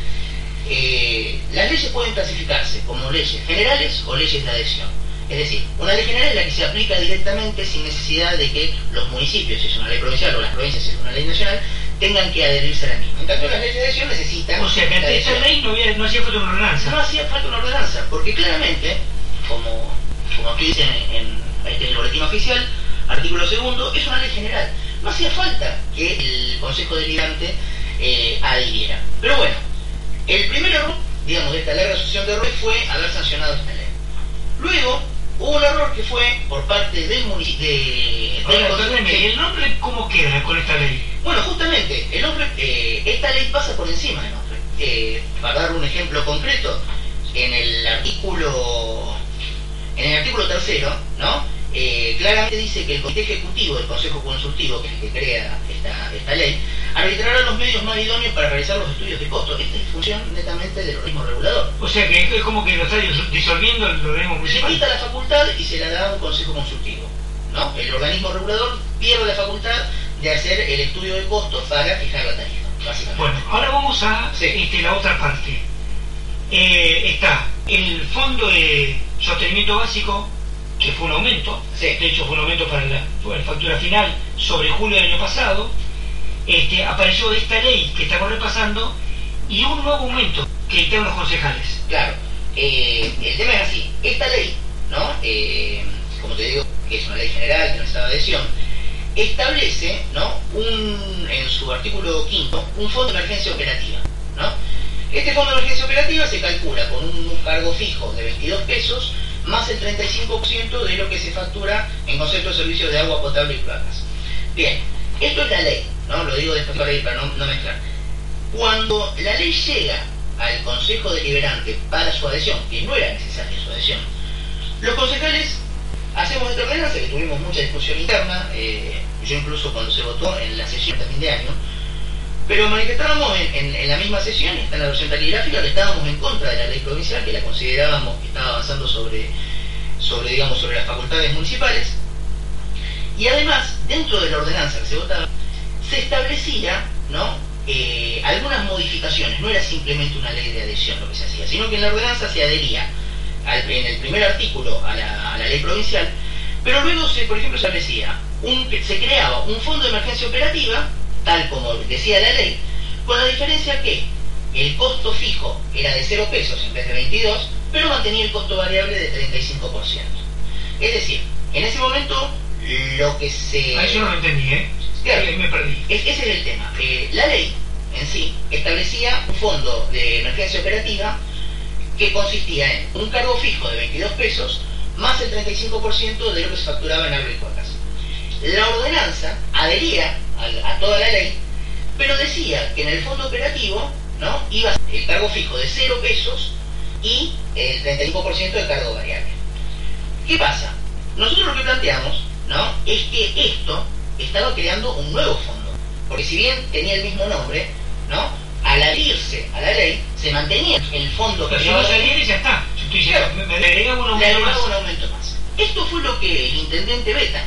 Speaker 5: Eh, las leyes pueden clasificarse como leyes generales o leyes de adhesión. Es decir, una ley general es la que se aplica directamente sin necesidad de que los municipios, si es una ley provincial o las provincias, si es una ley nacional, tengan que adherirse a la misma. En cambio, las leyes de adhesión necesitan...
Speaker 4: O sea que ante
Speaker 5: adhesión.
Speaker 4: ley no, había, no hacía falta una ordenanza.
Speaker 5: No hacía falta una ordenanza, porque claramente, como, como aquí dice en, en este, el boletín oficial, artículo segundo, es una ley general. No hacía falta que el Consejo Deliberante eh, adhiriera. Pero bueno, el primer error, digamos, de esta larga sucesión de errores fue haber sancionado esta ley. Luego, hubo un error que fue por parte del municipio... De,
Speaker 4: ¿y el nombre cómo queda con esta ley?
Speaker 5: bueno, justamente, el nombre, eh, esta ley pasa por encima del nombre. Eh, para dar un ejemplo concreto, en el artículo, en el artículo tercero, ¿no? Eh, claramente dice que el Comité Ejecutivo del Consejo Consultivo, que es el que crea esta, esta ley, arbitrará los medios más idóneos para realizar los estudios de costo. Esta es función netamente del organismo regulador.
Speaker 4: O sea que es como que lo está dis- disolviendo el organismo municipal.
Speaker 5: quita la facultad y se la da a un consejo consultivo. ¿no? El organismo regulador pierde la facultad de hacer el estudio de costos para fijar la tarifa, básicamente.
Speaker 4: Bueno, ahora vamos a
Speaker 5: Sí.
Speaker 4: este, la otra parte. Eh, está el fondo de sostenimiento básico, que fue un aumento,
Speaker 5: Sí.
Speaker 4: de hecho fue un aumento para la, para la factura final sobre julio del año pasado, este, apareció esta ley que estamos repasando y un nuevo aumento que dictaron los concejales.
Speaker 5: Claro, eh, el tema es así. Esta ley, ¿no? Eh, como te digo, que es una ley general, que no necesita adhesión, establece, ¿no? Un, en su artículo quinto, un fondo de emergencia operativa, ¿no? Este fondo de emergencia operativa se calcula con un cargo fijo de 22 pesos más el 35% de lo que se factura en concepto de servicios de agua potable y placas. Bien, esto es la ley, ¿no? Lo digo después para, ir para no, mezclar. Cuando la ley llega al Consejo Deliberante para su adhesión, que no era necesaria su adhesión, los concejales hacemos esta ordenanza, que tuvimos mucha discusión interna, eh, yo incluso cuando se votó en la sesión de fin de año, pero manifestábamos en, en- en la misma sesión, está en la versión taquigráfica, que estábamos en contra de la ley provincial, que la considerábamos que estaba avanzando sobre, sobre, digamos, sobre las facultades municipales, y además, dentro de la ordenanza que se votaba, se establecía, ¿no? eh, algunas modificaciones, no era simplemente una ley de adhesión lo que se hacía, sino que en la ordenanza se adhería al- en el primer artículo a la, a la ley provincial, pero luego se, por ejemplo, se establecía, un, se creaba un fondo de emergencia operativa, tal como decía la ley, con la diferencia que el costo fijo era de 0 pesos en vez de 22, pero mantenía el costo variable de 35%. Es decir, en ese momento lo que se...
Speaker 4: A eso no lo entendí, ¿eh?
Speaker 5: Claro.
Speaker 4: Me perdí.
Speaker 5: Es- ese es el tema. Eh, la ley en sí establecía un fondo de emergencia operativa que consistía en un cargo fijo de 22 pesos más el 35% de lo que se facturaba en agroicuacas. La ordenanza adhería a, toda la ley, pero decía que en el fondo operativo ¿no? iba a el cargo fijo de 0 pesos y el 35% de cargo variable. ¿Qué pasa? Nosotros lo que planteamos ¿no? es que esto estaba creando un nuevo fondo. Porque si bien tenía el mismo nombre, ¿no? al adherirse a la ley, se mantenía el fondo
Speaker 4: Pero
Speaker 5: que
Speaker 4: si no
Speaker 5: la ley,
Speaker 4: saliera ya está. Yo estoy
Speaker 5: Claro.
Speaker 4: me, me agregaba un aumento más.
Speaker 5: agregaba un aumento más. Esto fue lo que el intendente veta,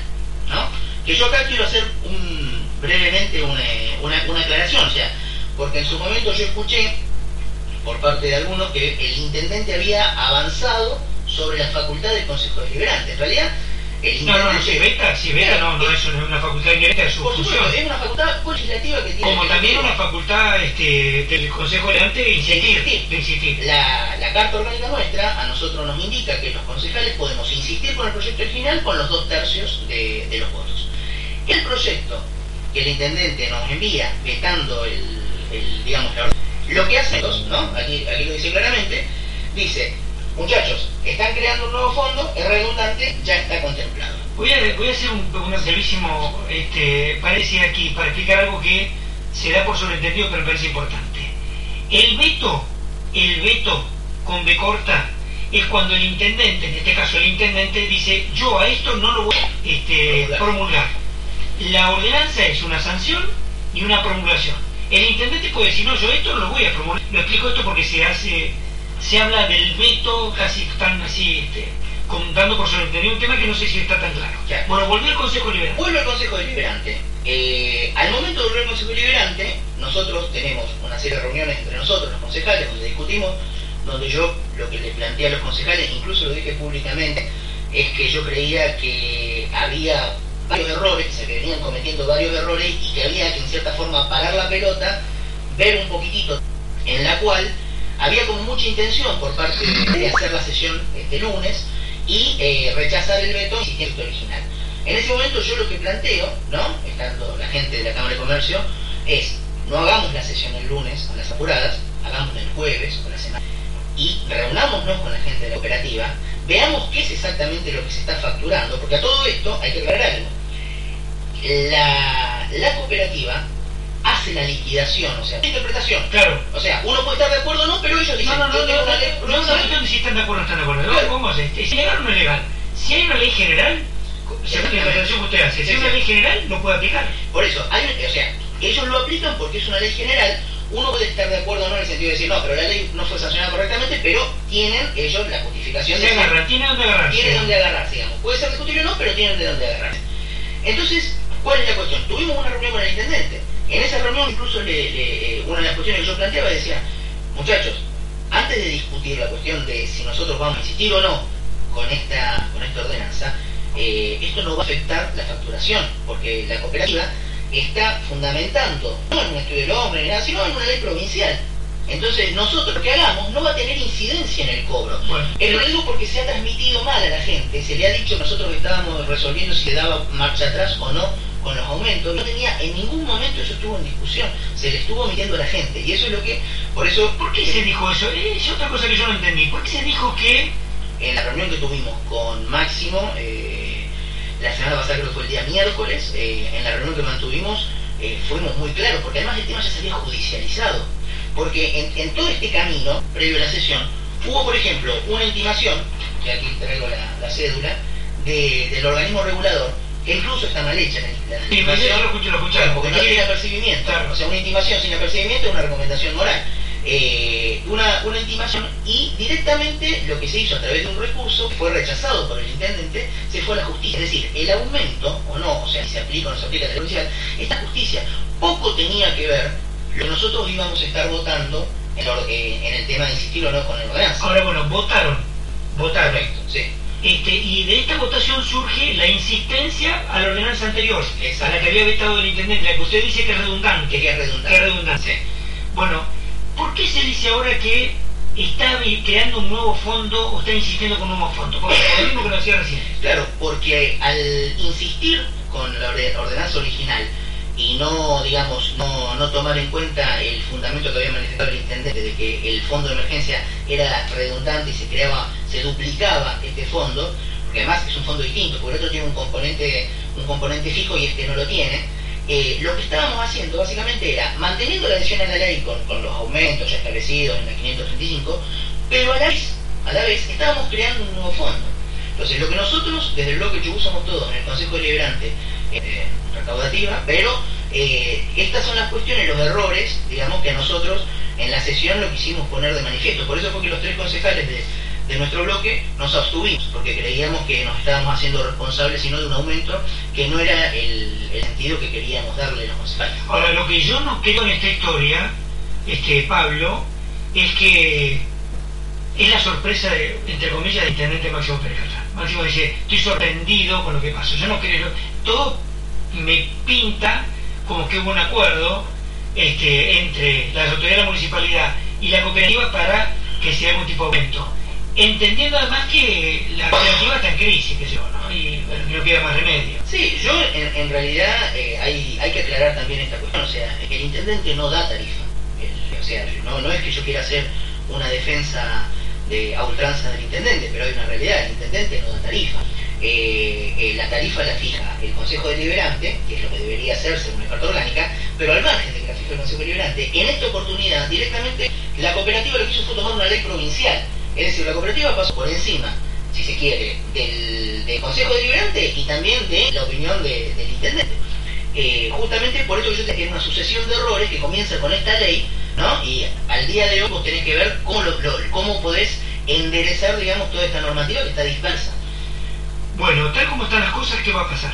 Speaker 5: ¿no? Que yo acá quiero hacer un, brevemente una, una, una aclaración, o sea, porque en su momento yo escuché por parte de algunos que el intendente había avanzado sobre la facultad del Consejo Deliberante. En realidad, el
Speaker 4: No,
Speaker 5: intendente...
Speaker 4: no, no, si beta, si beta no, no es una, facultad indirecta de su
Speaker 5: Por supuesto,
Speaker 4: función.
Speaker 5: es una facultad legislativa que tiene...
Speaker 4: Como
Speaker 5: que
Speaker 4: también una facultad este, del Consejo Delante de insistir, de insistir.
Speaker 5: La, la carta orgánica nuestra a nosotros nos indica que los concejales podemos insistir con el proyecto original con los dos tercios de, de los votos. El proyecto que el intendente nos envía vetando el, el, digamos, la lo que hace, ¿no? Aquí, aquí lo dice claramente, dice, muchachos, están creando un nuevo fondo, es redundante, ya está contemplado.
Speaker 4: Voy a, voy a hacer un, un brevísimo este, paréntesis aquí para explicar algo que se da por sobreentendido pero me parece importante. El veto, el veto con B corta es cuando el intendente, en este caso el intendente, dice yo a esto no lo voy a este,
Speaker 5: Promulgar.
Speaker 4: La ordenanza es una sanción y una promulgación. El intendente puede decir no, yo esto no lo voy a promulgar. Lo explico esto porque se hace, se habla del veto casi tan así, este, con- dando por sobreentendido un tema que no sé si está tan claro. Bueno, volví al Consejo Liberal.
Speaker 5: Vuelve al Consejo Deliberante. Eh, al momento de volver al Consejo Deliberante, nosotros tenemos una serie de reuniones entre nosotros, los concejales, donde discutimos, donde yo lo que le planteé a los concejales, incluso lo dije públicamente, es que yo creía que había varios errores, se venían cometiendo varios errores y que había que en cierta forma parar la pelota, ver un poquitito en la cual había como mucha intención por parte de, hacer la sesión este lunes y eh, rechazar el veto y el original. En ese momento yo lo que planteo, ¿no? Estando la gente de la Cámara de Comercio, es no hagamos la sesión el lunes a las apuradas, hagámosla el jueves o la semana y reunámonos con la gente de la cooperativa, veamos qué es exactamente lo que se está facturando, porque a todo esto hay que aclarar algo. La, la cooperativa hace la liquidación, o sea, la interpretación.
Speaker 4: Claro.
Speaker 5: O sea, uno puede estar de acuerdo o no, pero ellos dicen,
Speaker 4: No, no, no, no, no, no, no, si están de acuerdo o no están de acuerdo.
Speaker 5: Claro.
Speaker 4: No, ¿Cómo es? ¿Es legal o no es legal? Si hay una ley general, según la interpretación que usted hace, si hay una ley general, no puede aplicar.
Speaker 5: Por eso, hay, o sea, ellos lo aplican porque es una ley general. Uno puede estar de acuerdo o no en el sentido de decir, no, pero la ley no fue sancionada correctamente, pero tienen ellos la justificación
Speaker 4: Se
Speaker 5: de decir,
Speaker 4: agarran, tiene donde agarrarse.
Speaker 5: tiene donde agarrarse, digamos. Puede ser discutible o no, pero tienen de dónde agarrarse. Entonces, ¿cuál es la cuestión? Tuvimos una reunión con el intendente. En esa reunión, incluso, le- le- eh, una de las cuestiones que yo planteaba decía, muchachos, antes de discutir la cuestión de si nosotros vamos a insistir o no con esta, con esta ordenanza, eh, esto no va a afectar la facturación, porque la cooperativa está fundamentando, no en un estudio del hombre ni nada, sino en una ley provincial. Entonces, nosotros lo que hagamos no va a tener incidencia en el cobro.
Speaker 4: Bueno,
Speaker 5: El problema porque se ha transmitido mal a la gente, se le ha dicho que nosotros estábamos resolviendo si le daba marcha atrás o no con los aumentos, no tenía en ningún momento eso estuvo en discusión, se le estuvo mintiendo a la gente y eso es lo que, por eso,
Speaker 4: ¿Por qué se dijo eso? Es otra cosa que yo no entendí. ¿Por qué se dijo que
Speaker 5: en la reunión que tuvimos con Máximo, eh, la semana pasada creo que fue el día miércoles, eh, en la reunión que mantuvimos eh, fuimos muy claros, porque además el tema ya se había judicializado, porque en, en todo este camino, previo a la sesión, hubo por ejemplo una intimación, que aquí traigo la, la cédula, de- del organismo regulador, que incluso está mal hecha la, la intimación,
Speaker 4: yo lo escuché, lo escuché,
Speaker 5: claro, porque no tiene apercibimiento,
Speaker 4: Claro.
Speaker 5: o sea, una intimación sin apercibimiento es una recomendación moral. Eh, una, una intimación y directamente lo que se hizo a través de un recurso fue rechazado por el intendente, se fue a la justicia. Es decir, el aumento o no, o sea, si se aplica o no se aplica la provincial, esta justicia poco tenía que ver lo que nosotros íbamos a estar votando en, eh, en el tema de insistir o no con el ordenanza.
Speaker 4: ahora bueno, votaron? Votaron.
Speaker 5: Correcto, sí.
Speaker 4: Este, y de esta votación surge la insistencia a la ordenanza anterior, a la que había vetado el intendente, la que usted dice que es redundante.
Speaker 5: Que es redundante.
Speaker 4: Que es redundante.
Speaker 5: Sí.
Speaker 4: Bueno, ¿por qué se dice ahora que está creando un nuevo fondo o está insistiendo con un nuevo fondo? Porque lo mismo que lo decía recién.
Speaker 5: Claro, porque al insistir con la orde- ordenanza original y no, digamos, no, no tomar en cuenta el fundamento que había manifestado el intendente de que el fondo de emergencia era redundante y se creaba, se duplicaba este fondo, porque además es un fondo distinto, porque el otro tiene un componente, un componente fijo y este no lo tiene, eh, lo que estábamos haciendo básicamente era manteniendo la adhesión a la ley con, con los aumentos ya establecidos en la 535, pero a la vez, a la vez estábamos creando un nuevo fondo. Entonces, lo que nosotros, desde el bloque Chubut, somos todos en el Consejo Deliberante eh, recaudativa, pero eh, estas son las cuestiones, los errores, digamos, que nosotros la sesión lo quisimos poner de manifiesto. Por eso fue que los tres concejales de, de nuestro bloque nos abstuvimos, porque creíamos que nos estábamos haciendo responsables, sino de un aumento que no era el, el sentido que queríamos darle a los concejales.
Speaker 4: Ahora, lo que yo no creo en esta historia, este Pablo, es que es la sorpresa, de, entre comillas, del intendente Máximo Pérez Dice, estoy sorprendido con lo que pasó. Yo no creo, todo me pinta como que hubo un acuerdo este, entre la autoridad de la municipalidad y la cooperativa para que sea algún tipo de aumento. Entendiendo además que la cooperativa está en crisis, que yo, ¿no? Y no queda más remedio.
Speaker 5: Sí, yo en, realidad eh, hay, hay que aclarar también esta cuestión, o sea, el intendente no da tarifa, El- o sea, no, no es que yo quiera hacer una defensa de a ultranza del intendente, pero hay una realidad, el intendente no da tarifa. Eh, eh, la tarifa la fija el Consejo Deliberante, que es lo que debería hacer según la Carta Orgánica, pero al margen de que la fija el Consejo Deliberante, en esta oportunidad directamente la cooperativa lo que hizo fue tomar una ley provincial. Es decir, la cooperativa pasó por encima, si se quiere, del, Consejo Deliberante y también de la opinión de- del intendente. Eh, justamente por eso yo te quiero una sucesión de errores que comienza con esta ley, ¿no? Y al día de hoy vos tenés que ver cómo, lo, lo- cómo podés enderezar, digamos, toda esta normativa que está dispersa.
Speaker 4: Bueno, tal como están las cosas, ¿qué va a pasar?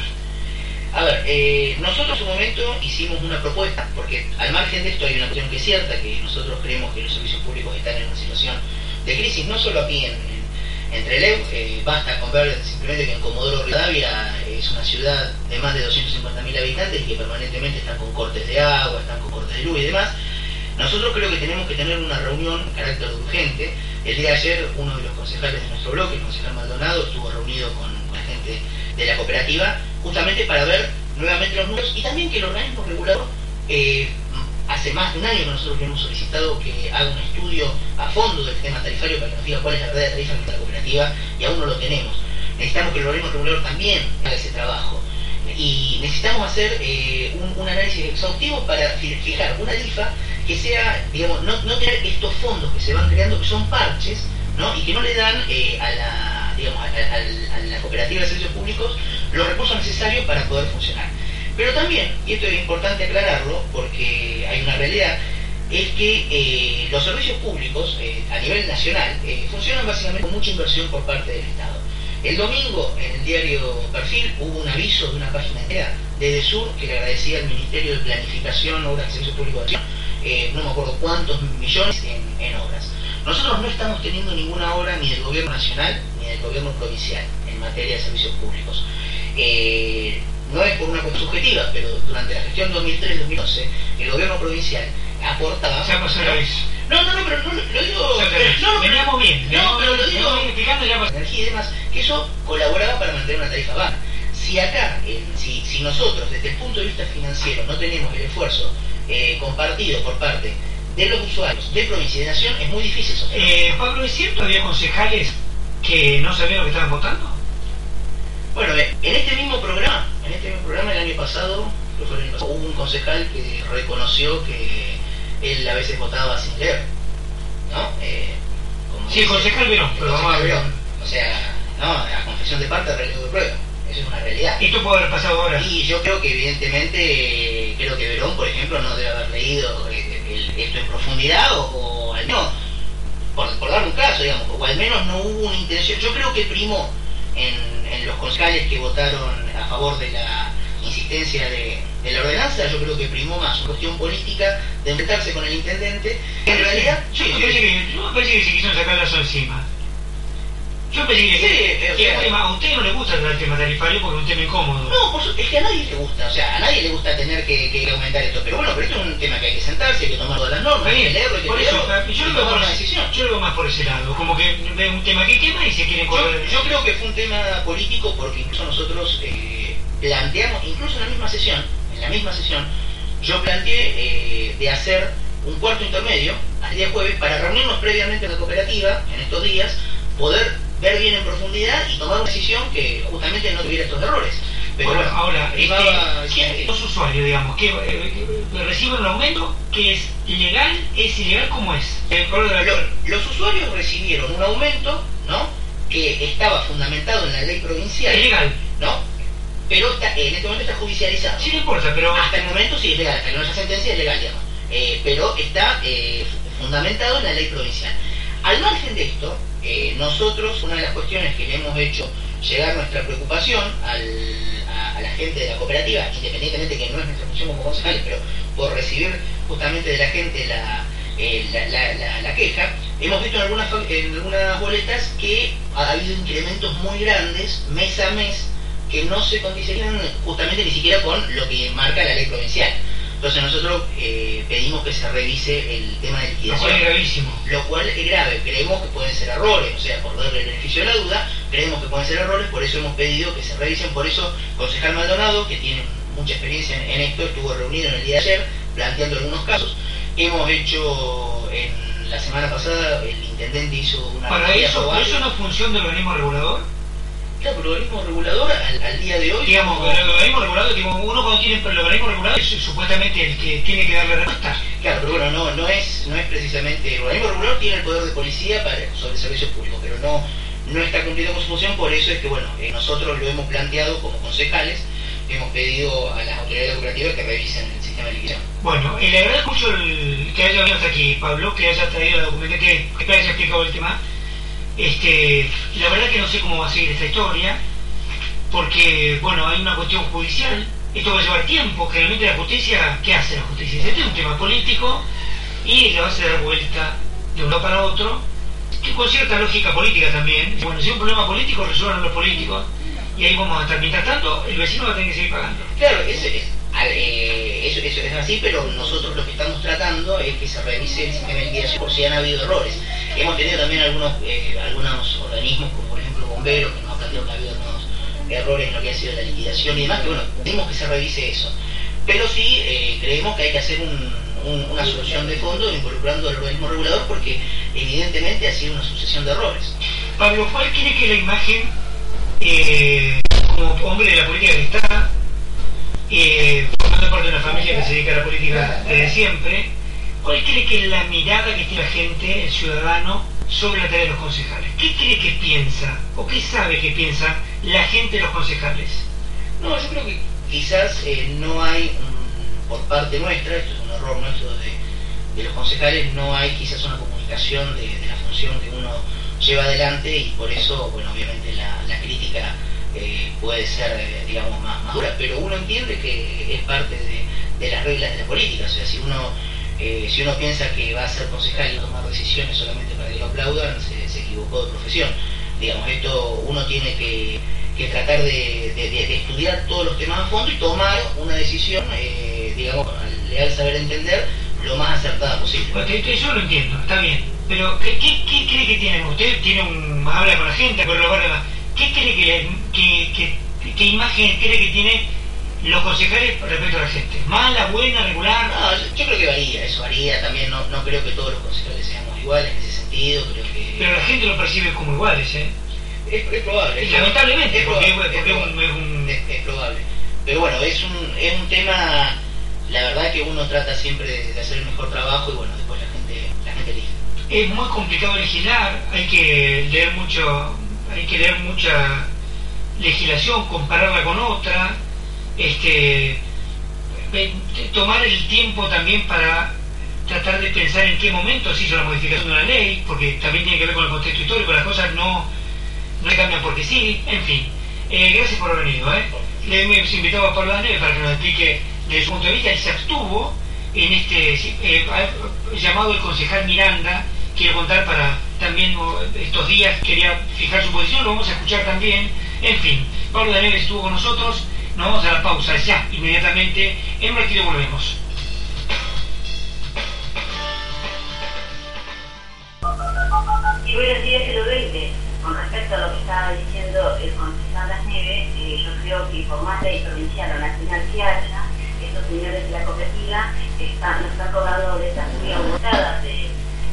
Speaker 5: A ver, eh, nosotros en su momento hicimos una propuesta, porque al margen de esto hay una cuestión que es cierta, que nosotros creemos que los servicios públicos están en una situación de crisis, no solo aquí en, en- en Trelew, eh, basta con ver simplemente que en Comodoro Rivadavia es una ciudad de más de 250.000 habitantes y que permanentemente están con cortes de agua, están con cortes de luz y demás. Nosotros creo que tenemos que tener una reunión en carácter urgente. El día de ayer uno de los concejales de nuestro bloque, el concejal Maldonado, estuvo reunido con, con la gente de la cooperativa justamente para ver nuevamente los números y también que el organismo regulador eh, hace más de un año que nosotros le hemos solicitado que haga un estudio a fondo del tema tarifario para que nos diga cuál es la verdadera tarifa que está la cooperativa y aún no lo tenemos. Necesitamos que el organismo regulador también haga ese trabajo y necesitamos hacer eh, un, análisis exhaustivo para fi- fijar una tarifa que sea, digamos, no, tener estos fondos que se van creando, que son parches, ¿no? y que no le dan eh, a, la, digamos, a- a la cooperativa de servicios públicos los recursos necesarios para poder funcionar. Pero también, y esto es importante aclararlo, porque hay una realidad, es que eh, los servicios públicos eh, a nivel nacional eh, funcionan básicamente con mucha inversión por parte del Estado. El domingo en el diario Perfil hubo un aviso de una página entera de DESUR que le agradecía al Ministerio de Planificación, Obras y Servicios Públicos de Acción, no me acuerdo cuántos millones en, obras. Nosotros no estamos teniendo ninguna obra ni del gobierno nacional ni del gobierno provincial en materia de servicios públicos. No es por una cuestión subjetiva, pero durante la gestión 2003-2011 el gobierno provincial aportaba... No, no, no, pero no, lo digo... No, no,
Speaker 4: veníamos bien,
Speaker 5: No, pero lo digo... Energía y demás, que eso colaboraba para mantener una tarifa baja. Si acá, eh, si, si nosotros desde el punto de vista financiero no tenemos el esfuerzo eh, compartido por parte de los usuarios de provincia y de nación, es muy difícil sostener.
Speaker 4: Eh, Pablo, ¿es cierto había concejales que no sabían lo que estaban votando?
Speaker 5: Bueno, en este mismo programa, en este mismo programa el año pasado, el año hubo un concejal que reconoció que él a veces votaba sin leer, ¿no? Eh, como
Speaker 4: Sí, el concejal
Speaker 5: el
Speaker 4: pero vamos a ver.
Speaker 5: O sea, no, la confesión de parte, relevo de prueba. Eso es una realidad.
Speaker 4: Esto puede haber pasado ahora.
Speaker 5: Y yo creo que evidentemente, creo que Verón, por ejemplo, no debe haber leído eh, esto en profundidad o, o al menos, por, por dar un caso, digamos, o al menos no hubo una intención. Yo creo que primó en, en los concejales que votaron a favor de la insistencia de, de la ordenanza, yo creo que primó más una cuestión política de enfrentarse con el intendente, en realidad...
Speaker 4: yo,
Speaker 5: sí,
Speaker 4: me
Speaker 5: sí,
Speaker 4: parece
Speaker 5: sí.
Speaker 4: que, yo me parece que se quisieron sacar encima. Yo que,
Speaker 5: Sí,
Speaker 4: que
Speaker 5: sea-
Speaker 4: es tema- a usted no le gusta el tema tarifario porque es un tema incómodo.
Speaker 5: No, por su- es que a nadie le gusta, o sea, a nadie le gusta tener que, que aumentar esto, pero bueno, pero esto es un tema que hay que sentarse, hay que tomar todas las normas, hay que leerlo, hay que
Speaker 4: por eso,
Speaker 5: leerlo,
Speaker 4: yo lo, por,
Speaker 5: una decisión.
Speaker 4: yo lo veo más por ese lado, como que ve un tema que quema y se quieren correr.
Speaker 5: Yo, yo creo que fue un tema político porque incluso nosotros eh, planteamos, incluso en la misma sesión, en la misma sesión, yo planteé eh, de hacer un cuarto intermedio al día jueves para reunirnos previamente en la cooperativa en estos días, poder ver bien en profundidad y tomar una decisión que justamente no tuviera estos errores. Pero
Speaker 4: Bueno,
Speaker 5: bueno,
Speaker 4: ahora,
Speaker 5: primaba-
Speaker 4: este, ¿quién- los usuarios, digamos, que, eh, que reciben un aumento que es legal, es ilegal, ¿cómo es? El color de la
Speaker 5: Lo- los usuarios recibieron un aumento, ¿no? Que estaba fundamentado en la ley provincial,
Speaker 4: es legal,
Speaker 5: ¿no? Pero está, en este momento está judicializado.
Speaker 4: sí no importa, pero
Speaker 5: Hasta el momento sí es legal, hasta que no haya sentencia es legal, digamos. Eh, pero está eh, fundamentado en la ley provincial. Al margen de esto, eh, nosotros, una de las cuestiones que le hemos hecho llegar nuestra preocupación a, la gente de la cooperativa, independientemente de que no es nuestra función como concejales, pero por recibir justamente de la gente la, eh, queja, hemos visto en algunas, en algunas boletas que ha habido incrementos muy grandes mes a mes que no se condicionan justamente ni siquiera con lo que marca la ley provincial. Entonces nosotros eh, pedimos que se revise el tema de liquidación. Lo cual es
Speaker 4: gravísimo.
Speaker 5: Lo cual es grave. Creemos que pueden ser errores, o sea, por darle el beneficio de la duda, creemos que pueden ser errores, por eso hemos pedido que se revisen. Por eso, concejal Maldonado, que tiene mucha experiencia en, esto, estuvo reunido en el día de ayer planteando algunos casos. Hemos hecho en la semana pasada, el intendente hizo una...
Speaker 4: Para eso, eso no es función del organismo regulador?
Speaker 5: Claro, pero el organismo regulador al, día de hoy.
Speaker 4: Digamos, el organismo regulador, digamos, uno cuando tiene el organismo regulador es supuestamente el que tiene que darle respuesta.
Speaker 5: Claro, pero bueno, no, no es, no es precisamente. El organismo regulador tiene el poder de policía para, sobre servicios públicos, pero no, no está cumpliendo con su función, por eso es que bueno, eh, nosotros lo hemos planteado como concejales, hemos pedido a las autoridades educativas que revisen el sistema de liquidación.
Speaker 4: Bueno, y le agradezco mucho el, que haya venido hasta aquí, Pablo, que haya traído la documentación, que, que haya explicado el tema. Este, la verdad que no sé cómo va a seguir esta historia, porque, bueno, hay una cuestión judicial, esto va a llevar tiempo, generalmente la justicia, ¿qué hace la justicia? Este es un tema político y le va a hacer vuelta de uno para otro, que con cierta lógica política también. Bueno, si hay un problema político, resuelvan los políticos y ahí vamos a estar. Mientras tanto, el vecino va a tener que seguir pagando.
Speaker 5: Claro, eso es, eso, es así, pero nosotros lo que estamos tratando es que se revise el sistema de liquidación por si han habido errores. Hemos tenido también algunos, eh, algunos organismos, como por ejemplo bomberos, que nos han planteado que ha habido algunos errores en lo que ha sido la liquidación y demás, que bueno, tenemos que se revise eso. Pero sí eh, creemos que hay que hacer una solución de fondo involucrando al organismo regulador porque evidentemente ha sido una sucesión de errores.
Speaker 4: Pablo, ¿cuál cree que la imagen, eh, como hombre de la política que está, parte de una familia que se dedica a la política desde siempre, ¿Cuál cree que es la mirada que tiene la gente, el ciudadano, sobre la tarea de los concejales? ¿Qué cree que piensa o qué sabe que piensa la gente de los concejales?
Speaker 5: No, yo creo que quizás eh, no hay, por parte nuestra, esto es un error nuestro de, los concejales, no hay quizás una comunicación de, la función que uno lleva adelante y por eso, bueno, obviamente la, crítica eh, puede ser, eh, digamos, más, dura, pero uno entiende que es parte de, las reglas de la política, o sea, si uno eh, si uno piensa que va a ser concejal y tomar decisiones solamente para que lo aplaudan, se, equivocó de profesión. Digamos, esto uno tiene que, tratar de, estudiar todos los temas a fondo y tomar una decisión, eh, digamos, al leal saber entender, lo más acertada posible.
Speaker 4: Yo lo entiendo, está bien. Pero, ¿qué, cree que tienen? Usted tiene un, habla con la gente, con los ¿qué cree que, qué imagen cree que tiene los concejales respecto a la gente? ¿Mala, buena, regular?
Speaker 5: No, yo, creo que varía, eso varía. También no, no creo que todos los concejales seamos iguales en ese sentido. Creo que...
Speaker 4: Pero la gente lo percibe como iguales, ¿eh?
Speaker 5: Es, probable.
Speaker 4: Y lamentablemente,
Speaker 5: es
Speaker 4: porque,
Speaker 5: probable, es, un... Es, probable. Pero bueno, es un, es un tema, la verdad que uno trata siempre de, hacer el mejor trabajo y bueno, después la gente, la gente elige.
Speaker 4: Es muy complicado legislar, hay que leer mucho, hay que leer mucha legislación, compararla con otra, este, tomar el tiempo también para tratar de pensar en qué momento se hizo la modificación de una ley, porque también tiene que ver con el contexto histórico, las cosas no, no cambian porque sí, en fin. Eh, gracias por haber venido. ¿eh? Le hemos invitado a Pablo Daniel para que nos explique desde su punto de vista, él se abstuvo en este eh, llamado el concejal Miranda, quiero contar para también estos días, quería fijar su posición, lo vamos a escuchar también, en fin. Pablo Daniel estuvo con nosotros, nos vamos a la pausa ya, inmediatamente. En un ratito volvemos.
Speaker 6: Y buenos días, el 20. Con respecto a lo que estaba diciendo el concejal Las Nieves, eh, yo creo que por más ley provincial o nacional que haya, estos señores de la cooperativa están, nos están cobrando de estas muy aumentadas de,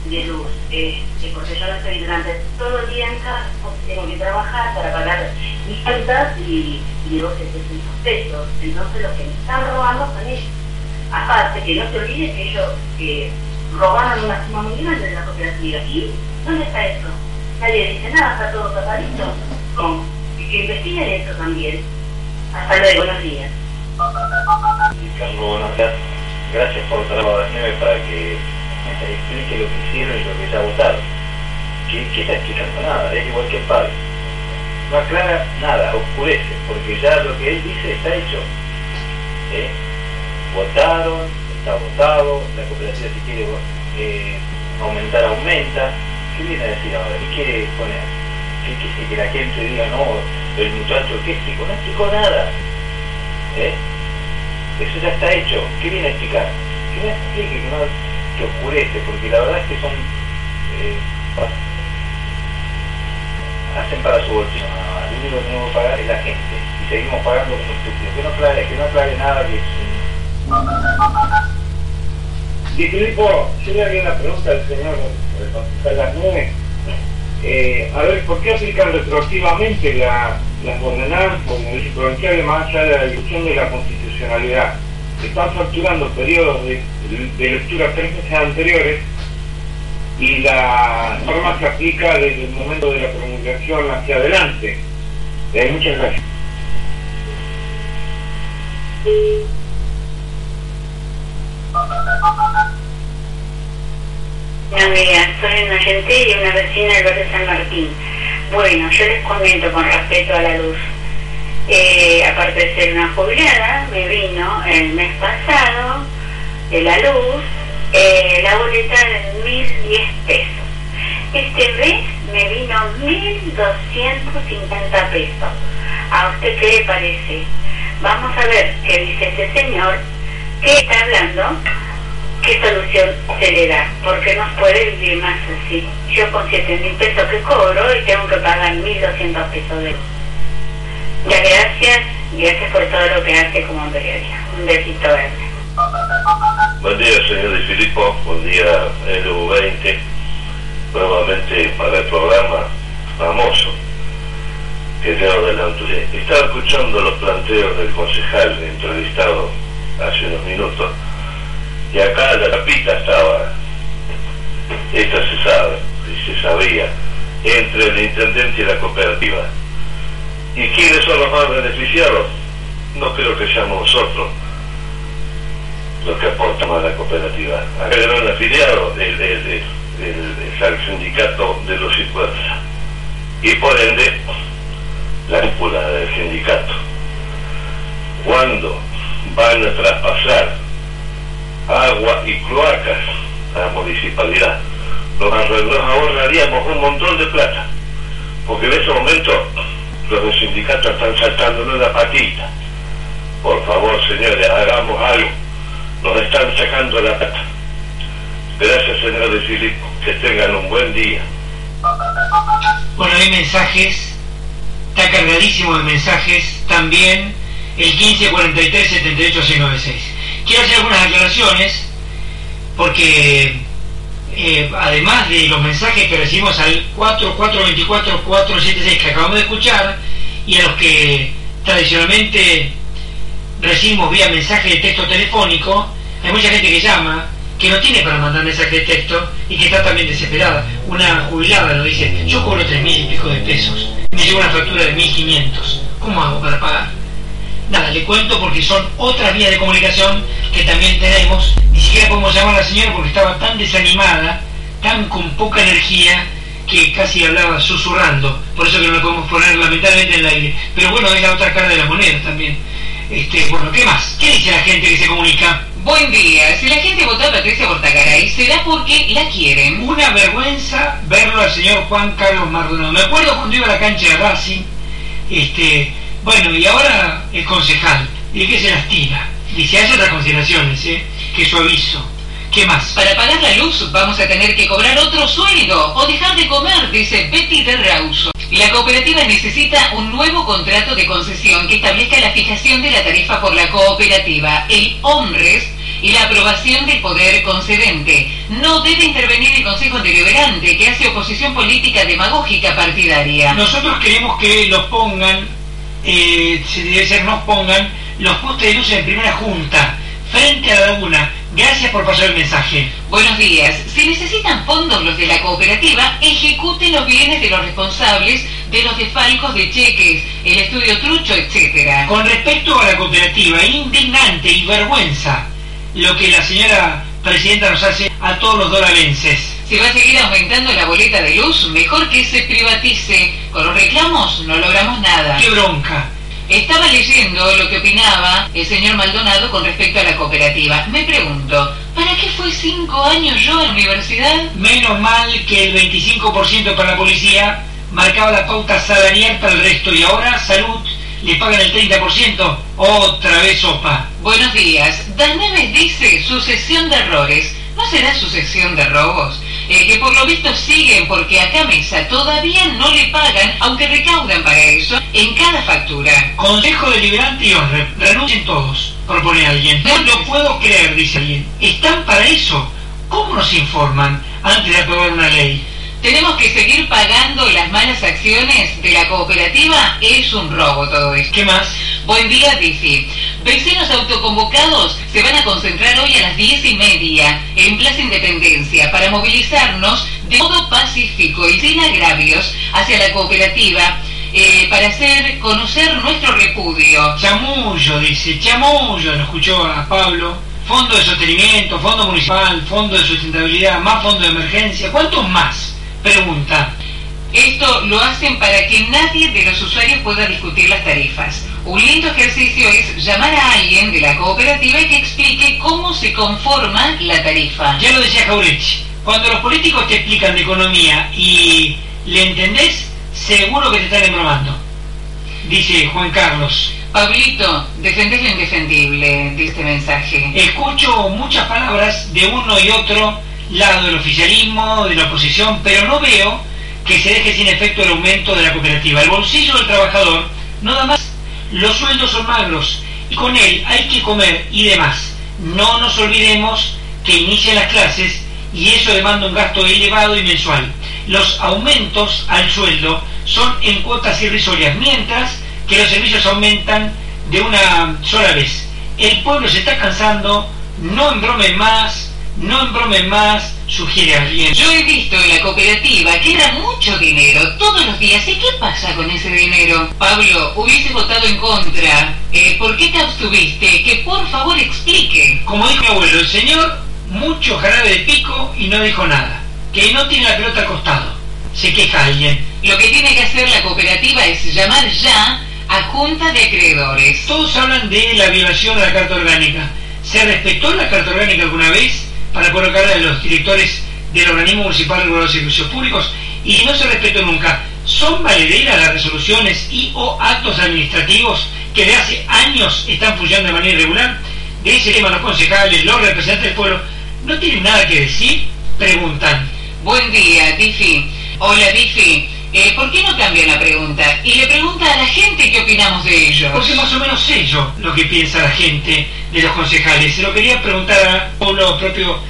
Speaker 6: de luz. Eh, porque yo no estoy durante todo el día en casa, tengo que trabajar para pagar mis cuentas y, y digo 700 pesos. Entonces los que me están robando son ellos. Aparte, que no se olvide que ellos que robaron una suma muy grande de la cooperativa. ¿Y dónde está eso? Nadie dice nada, está todo tapadito. ¿Cómo? Que investiguen eso también. Hasta luego, buenos días.
Speaker 7: Buenos días. Gracias por traer a las para que
Speaker 8: explique lo que hicieron y lo que ya votaron. ¿Qué, qué está explicando? Nada, es igual que el padre. No aclara nada, oscurece, porque ya lo que él dice está hecho. ¿Eh? Votaron, está votado, la cooperativa si quiere eh, aumentar, aumenta. ¿Qué viene a decir ahora? ¿Qué quiere poner? ¿Qué, qué, que la gente diga, no, el muchacho que explicó? No explicó nada. ¿Eh? Eso ya está hecho. ¿Qué viene a explicar? Que no explique, que, no, que oscurece, porque la verdad es que son... Eh, hacen para su bolsillo. No, lo único que tenemos que pagar es la gente. Y seguimos pagando como estúpidos. Que no aclare, que no aclare nada que
Speaker 9: y Filipo, yo le haría una pregunta al señor concejal Las Nubes. Eh, a ver, ¿por qué aplican retroactivamente la, las ordenanzas provinciales más allá de la discusión de la constitucionalidad? Están facturando periodos de, de lectura tres meses anteriores y la norma se aplica desde el momento de la promulgación hacia adelante. Eh, muchas gracias.
Speaker 6: Buenos días, soy una gente y una vecina del barrio San Martín. Bueno, yo les comento con respecto a la luz. Eh, aparte de ser una jubilada, me vino el mes pasado de la luz eh, la boleta de 1.010 pesos. Este mes me vino 1.250 pesos. ¿A usted qué le parece? Vamos a ver qué dice este señor que está hablando qué solución se le da, porque no puede vivir más así. Yo con 7 mil pesos que cobro y tengo que pagar 1.200 pesos de Gracias, gracias por todo lo que hace como periodista. Un besito verde.
Speaker 10: Buen día, señor de Filipo. Buen día, LU20. Nuevamente para el programa famoso que tengo delante. Estaba escuchando los planteos del concejal entrevistado hace unos minutos y acá la tapita estaba, esta se sabe, y se sabía, entre el intendente y la cooperativa. ¿Y quiénes son los más beneficiados? No creo que seamos nosotros los que aportamos a la cooperativa. Acá el gran afiliado el, el, el, sindicato de los impuestos. Y por ende, la cúpula del sindicato. ¿Cuándo van a traspasar agua y cloacas a la municipalidad. Los ahorraríamos un montón de plata, porque en ese momento los sindicatos están saltando en una patita. Por favor, señores, hagamos algo. Nos están sacando la plata. Gracias, señor de Filipo. Que tengan un buen día.
Speaker 4: Bueno, hay mensajes, está cargadísimo de mensajes también el 1543 78 Quiero hacer algunas aclaraciones porque eh, además de los mensajes que recibimos al 4424-476 que acabamos de escuchar y a los que tradicionalmente recibimos vía mensaje de texto telefónico, hay mucha gente que llama, que no tiene para mandar mensaje de texto y que está también desesperada. Una jubilada lo dice, yo cobro tres mil y pico de pesos, me llega una factura de 1500, ¿cómo hago para pagar? Nada, le cuento porque son otras vías de comunicación que también tenemos. Ni siquiera podemos llamar a la señora porque estaba tan desanimada, tan con poca energía, que casi hablaba susurrando. Por eso que no la podemos poner lamentablemente en el aire. Pero bueno, es la otra cara de la moneda también. Este, bueno, ¿qué más? ¿Qué dice la gente que se comunica?
Speaker 11: Buen día. Si la gente votó a Patricia Portagaray, será porque la quieren.
Speaker 4: Una vergüenza verlo al señor Juan Carlos Mardonado. Me acuerdo cuando iba a la cancha de Racing, este, bueno, y ahora el concejal, ¿y qué se las tira? Dice, hay otras consideraciones, ¿eh? Que aviso. ¿Qué más?
Speaker 11: Para pagar la luz vamos a tener que cobrar otro sueldo o dejar de comer, dice Betty de Rauso. La cooperativa necesita un nuevo contrato de concesión que establezca la fijación de la tarifa por la cooperativa, el OMRES y la aprobación del poder concedente. No debe intervenir el Consejo Deliberante que hace oposición política demagógica partidaria.
Speaker 4: Nosotros queremos que los pongan eh, si debe ser nos pongan los postes de luz en primera junta, frente a la laguna. Gracias por pasar el mensaje.
Speaker 11: Buenos días. Si necesitan fondos los de la cooperativa, ejecuten los bienes de los responsables de los desfalcos de cheques, el estudio trucho, etcétera.
Speaker 4: Con respecto a la cooperativa, indignante y vergüenza lo que la señora Presidenta, nos hace a todos los dolarenses.
Speaker 11: Si va a seguir aumentando la boleta de luz, mejor que se privatice. Con los reclamos no logramos nada.
Speaker 4: ¡Qué bronca!
Speaker 11: Estaba leyendo lo que opinaba el señor Maldonado con respecto a la cooperativa. Me pregunto, ¿para qué fue cinco años yo a la universidad?
Speaker 4: Menos mal que el 25% para la policía marcaba la pauta salarial para el resto y ahora salud le pagan el 30%. Otra vez sopa.
Speaker 11: Buenos días. Daneves dice sucesión de errores. ¿No será sucesión de robos? Eh, que por lo visto siguen porque acá Mesa todavía no le pagan, aunque recaudan para eso, en cada factura.
Speaker 4: Consejo Deliberante y honre. Renuncien todos, propone alguien. No lo puedo creer, dice alguien. ¿Están para eso? ¿Cómo nos informan antes de aprobar una ley?
Speaker 11: Tenemos que seguir pagando las malas acciones de la cooperativa. Es un robo todo esto.
Speaker 4: ¿Qué más?
Speaker 11: Buen día, Tiffy. Vecinos autoconvocados se van a concentrar hoy a las diez y media en Plaza Independencia para movilizarnos de modo pacífico y sin agravios hacia la cooperativa eh, para hacer conocer nuestro repudio.
Speaker 4: Chamullo, dice, chamullo, lo escuchó a Pablo. Fondo de sostenimiento, fondo municipal, fondo de sustentabilidad, más fondo de emergencia. ¿Cuántos más? Pregunta.
Speaker 11: Esto lo hacen para que nadie de los usuarios pueda discutir las tarifas. Un lindo ejercicio es llamar a alguien de la cooperativa y que explique cómo se conforma la tarifa.
Speaker 4: Ya lo decía Jaurechi, cuando los políticos te explican de economía y le entendés, seguro que te están embromando. Dice Juan Carlos.
Speaker 11: Pablito, defendés lo indefendible, dice este mensaje.
Speaker 4: Escucho muchas palabras de uno y otro lado del oficialismo, de la oposición, pero no veo que se deje sin efecto el aumento de la cooperativa. El bolsillo del trabajador no da más, los sueldos son magros y con él hay que comer y demás. No nos olvidemos que inician las clases y eso demanda un gasto elevado y mensual. Los aumentos al sueldo son en cuotas irrisorias, mientras que los servicios aumentan de una sola vez. El pueblo se está cansando, no embromen más, no embromen más, sugiere alguien.
Speaker 11: Yo he visto en la cooperativa que era mucho dinero todos los días. ¿Y qué pasa con ese dinero? Pablo, hubiese votado en contra. Eh, ¿Por qué te abstuviste? Que por favor explique.
Speaker 4: Como dijo mi abuelo, el señor, mucho jarabe de pico y no dijo nada. Que no tiene la pelota al costado. Se queja alguien.
Speaker 11: Lo que tiene que hacer la cooperativa es llamar ya a junta de acreedores.
Speaker 4: Todos hablan de la violación de la Carta Orgánica. ¿Se respetó la Carta Orgánica alguna vez? Para colocar a los directores del organismo municipal regulador de servicios públicos y no se respetó nunca. ¿Son valederas las resoluciones y o actos administrativos que de hace años están funcionando de manera irregular? De ese tema los concejales, los representantes del pueblo, ¿no tienen nada que decir? Preguntan.
Speaker 11: Buen día, Difi. Hola, Difi. Eh, ¿Por qué no cambian la pregunta? Y le pregunta a la gente qué opinamos de ellos.
Speaker 4: Porque más o menos sé yo lo que piensa la gente de los concejales. Se lo quería preguntar a Pablo propio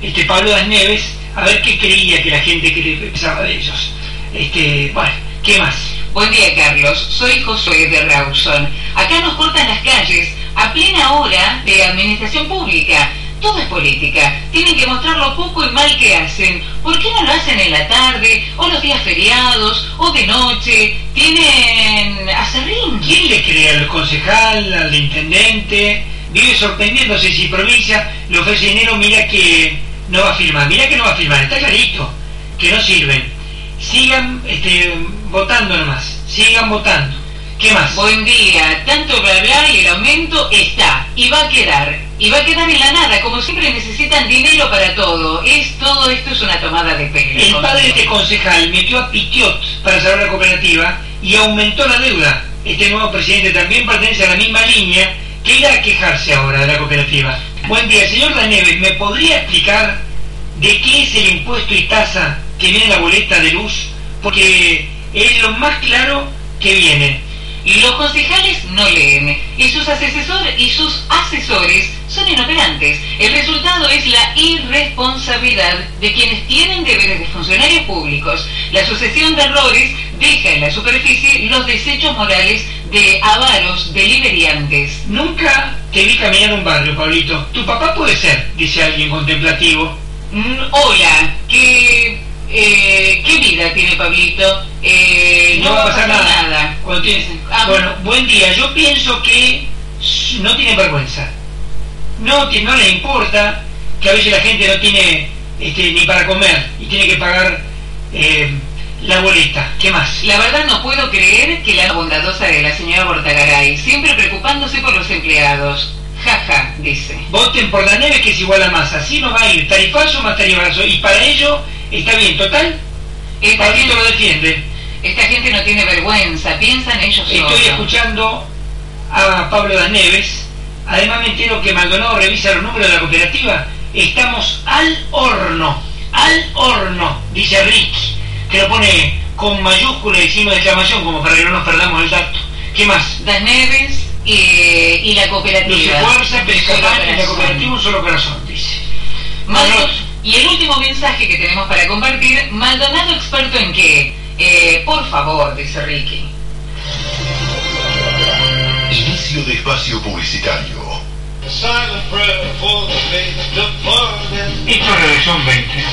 Speaker 4: este, Pablo Das Neves a ver qué creía que la gente que pensaba de ellos. Este, bueno, ¿qué más?
Speaker 11: Buen día, Carlos. Soy Josué de Rawson. Acá nos cortan las calles a plena hora de administración pública. Todo es política. Tienen que mostrar lo poco y mal que hacen. ¿Por qué no lo hacen en la tarde, o los días feriados, o de noche? Tienen acerrín.
Speaker 4: ¿Quién le cree al concejal, al intendente? Vive sorprendiéndose si provincia le ofrece dinero, mira que no va a firmar. Mira que no va a firmar. Está clarito que no sirven. Sigan este, votando nomás. Sigan votando. ¿Qué más?
Speaker 11: Buen día. Tanto bla bla y el aumento está. Y va a quedar. Y va a quedar en la nada. Como siempre necesitan dinero para todo. Es Todo esto es una tomada de pelo.
Speaker 4: El padre de este concejal metió a Pitiot para salvar la cooperativa y aumentó la deuda. Este nuevo presidente también pertenece a la misma línea que irá a quejarse ahora de la cooperativa. Buen día, señor Daneves, ¿me podría explicar de qué es el impuesto y tasa que viene en la boleta de luz? Porque es lo más claro que viene.
Speaker 11: Los concejales no leen, y sus asesores, y sus asesores son inoperantes. El resultado es la irresponsabilidad de quienes tienen deberes de funcionarios públicos. La sucesión de errores deja en la superficie los desechos morales de avaros deliberiantes.
Speaker 4: Nunca te vi caminar un barrio, Pablito. Tu papá puede ser, dice alguien contemplativo.
Speaker 11: Mm, hola, ¿qué, eh, ¿qué vida tiene Pablito? Eh,
Speaker 4: no, va a pasar nada. Ah, bueno, buen día. Yo pienso que no tiene vergüenza. No, no le importa que a veces la gente no tiene este, ni para comer y tiene que pagar eh, la boleta. ¿Qué más?
Speaker 11: La verdad no puedo creer que la bondadosa de la señora Bortagaray, siempre preocupándose por los empleados. Jaja, dice.
Speaker 4: Voten por la neve que es igual a más. Así no va a ir tarifazo más tarifazo. Y para ello está bien. Total,
Speaker 11: Esta
Speaker 4: Pablito
Speaker 11: gente,
Speaker 4: lo defiende.
Speaker 11: esta gente no tiene vergüenza, piensan ellos solos.
Speaker 4: Estoy escuchando a Pablo Das Neves. Además me entero que Maldonado revisa los números de la cooperativa. Estamos al horno. Al horno, dice Ricky. Que lo pone con mayúscula y signo de exclamación como para que no nos perdamos el dato. ¿Qué más?
Speaker 11: Das Neves eh, y la cooperativa.
Speaker 4: Fuerza,
Speaker 11: Un
Speaker 4: Pescatán
Speaker 11: solo
Speaker 4: y la cooperativa un solo corazón, dice. Bueno,
Speaker 11: y el último mensaje que tenemos para compartir, Maldonado experto en qué? Eh, por favor, dice Ricky.
Speaker 12: Inicio de espacio publicitario.
Speaker 4: Esto es Redacción 20.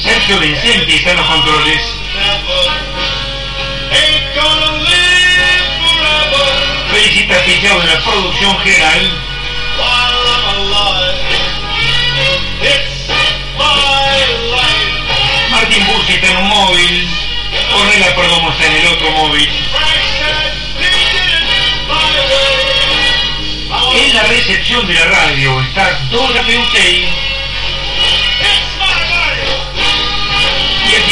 Speaker 4: Sergio Vincenti está en los controles. Felicita Pichao de la producción general. Martín Bussi está en un móvil. Ornella Perdomo está en el otro móvil. En la recepción de la radio está Dora.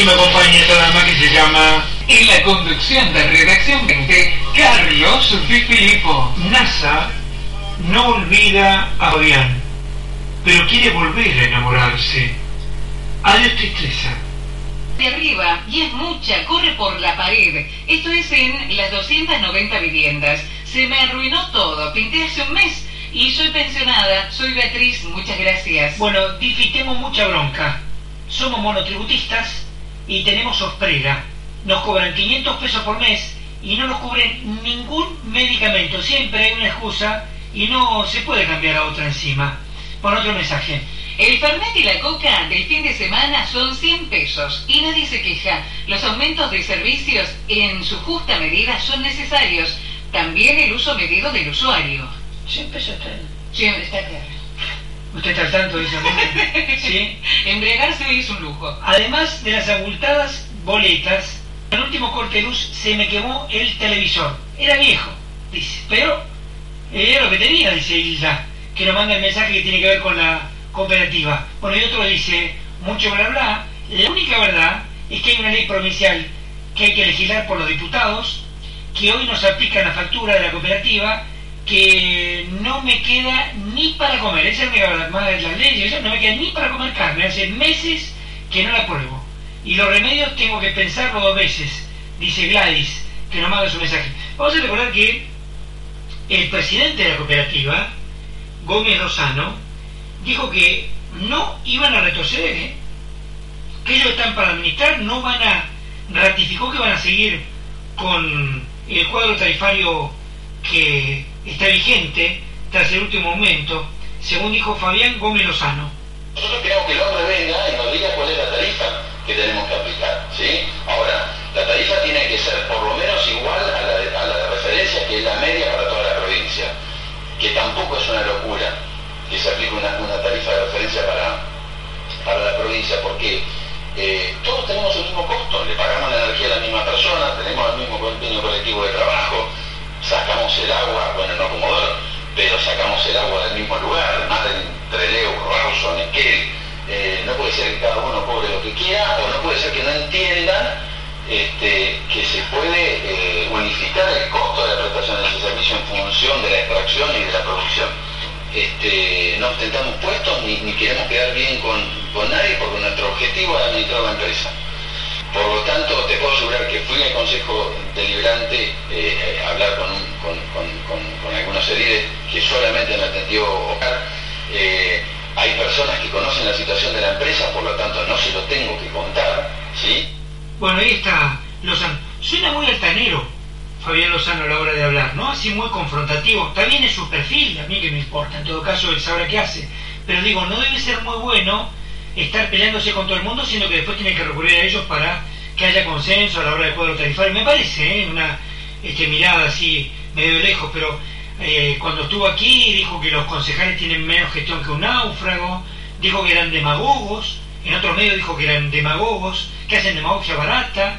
Speaker 4: Aquí me acompaña esta dama que se llama
Speaker 11: En la conducción de Redacción 20, Carlos Di Filippo.
Speaker 4: NASA. No olvida a Fabián, pero quiere volver a enamorarse. Adiós tristeza.
Speaker 11: De arriba, y es mucha, corre por la pared. Esto es en las 290 viviendas. Se me arruinó todo, pinté hace un mes. Y soy pensionada, soy Beatriz, muchas gracias.
Speaker 4: Bueno, difitemos mucha bronca. Somos monotributistas y tenemos osprera. Nos cobran 500 pesos por mes y no nos cubren ningún medicamento. Siempre hay una excusa y no se puede cambiar a otra encima. Por otro mensaje.
Speaker 11: El Fernet y la Coca del fin de semana son 100 pesos y nadie se queja. Los aumentos de servicios en su justa medida son necesarios. También el uso medido del usuario.
Speaker 4: 100 pesos está en-
Speaker 11: Sí, está claro.
Speaker 4: ¿Usted está al tanto de esa? ¿Sí?
Speaker 11: Embriagarse hoy es un lujo.
Speaker 4: Además de las abultadas boletas, en el último corte de luz se me quemó el televisor. Era viejo, dice, pero era lo que tenía, dice Hilda, que nos manda el mensaje que tiene que ver con la cooperativa. Bueno, y otro dice, mucho bla bla, la única verdad es que hay una ley provincial que hay que legislar por los diputados, que hoy nos aplican la factura de la cooperativa, que no me queda ni para comer, esa es única verdad, de las leyes, eso no me queda ni para comer carne, hace meses que no la pruebo. Y los remedios tengo que pensarlo dos veces, dice Gladys, que nos manda su mensaje. Vamos a recordar que el presidente de la cooperativa, Gómez Lozano, dijo que no iban a retroceder, ¿eh? que ellos están para administrar, no van a, ratificó que van a seguir con el cuadro tarifario que está vigente tras el último aumento, según dijo Fabián Gómez Lozano.
Speaker 13: Nosotros queremos que el hombre venga y nos diga cuál es la tarifa que tenemos que aplicar, ¿sí? Ahora, la tarifa tiene que ser por lo menos igual a la de, a la de referencia, que es la media para toda la provincia, que tampoco es una locura que se aplique una, una tarifa de referencia para, para la provincia, porque eh, todos tenemos el mismo costo, le pagamos la energía a la misma persona, tenemos el mismo convenio colectivo de trabajo, sacamos el agua, bueno, no Comodoro, pero sacamos el agua del mismo lugar, Madre, Treleu, Rawson, Esquel, eh, no puede ser que cada uno cobre lo que quiera, o no puede ser que no entiendan este, que se puede eh, unificar el costo de la prestación de ese servicio en función de la extracción y de la producción. Este, no ostentamos puestos ni, ni queremos quedar bien con, con nadie porque nuestro objetivo es administrar la empresa. Por lo tanto, te puedo asegurar que fui al Consejo Deliberante eh, a hablar con, un- con, con- con- algunos ediles que solamente me atendió Oscar. Eh, hay personas que conocen la situación de la empresa, por lo tanto no se lo tengo que contar, ¿sí?
Speaker 4: Bueno, ahí está Lozano. Suena muy altanero Fabián Lozano a la hora de hablar, ¿no? Así muy confrontativo. Está bien en su perfil, a mí que me importa. En todo caso, él sabrá qué hace. Pero digo, no debe ser muy bueno estar peleándose con todo el mundo, sino que después tiene que recurrir a ellos para que haya consenso a la hora del cuadro tarifario. Me parece, ¿eh? una este, mirada así medio lejos, pero eh, cuando estuvo aquí dijo que los concejales tienen menos gestión que un náufrago, dijo que eran demagogos, en otros medios dijo que eran demagogos, que hacen demagogia barata.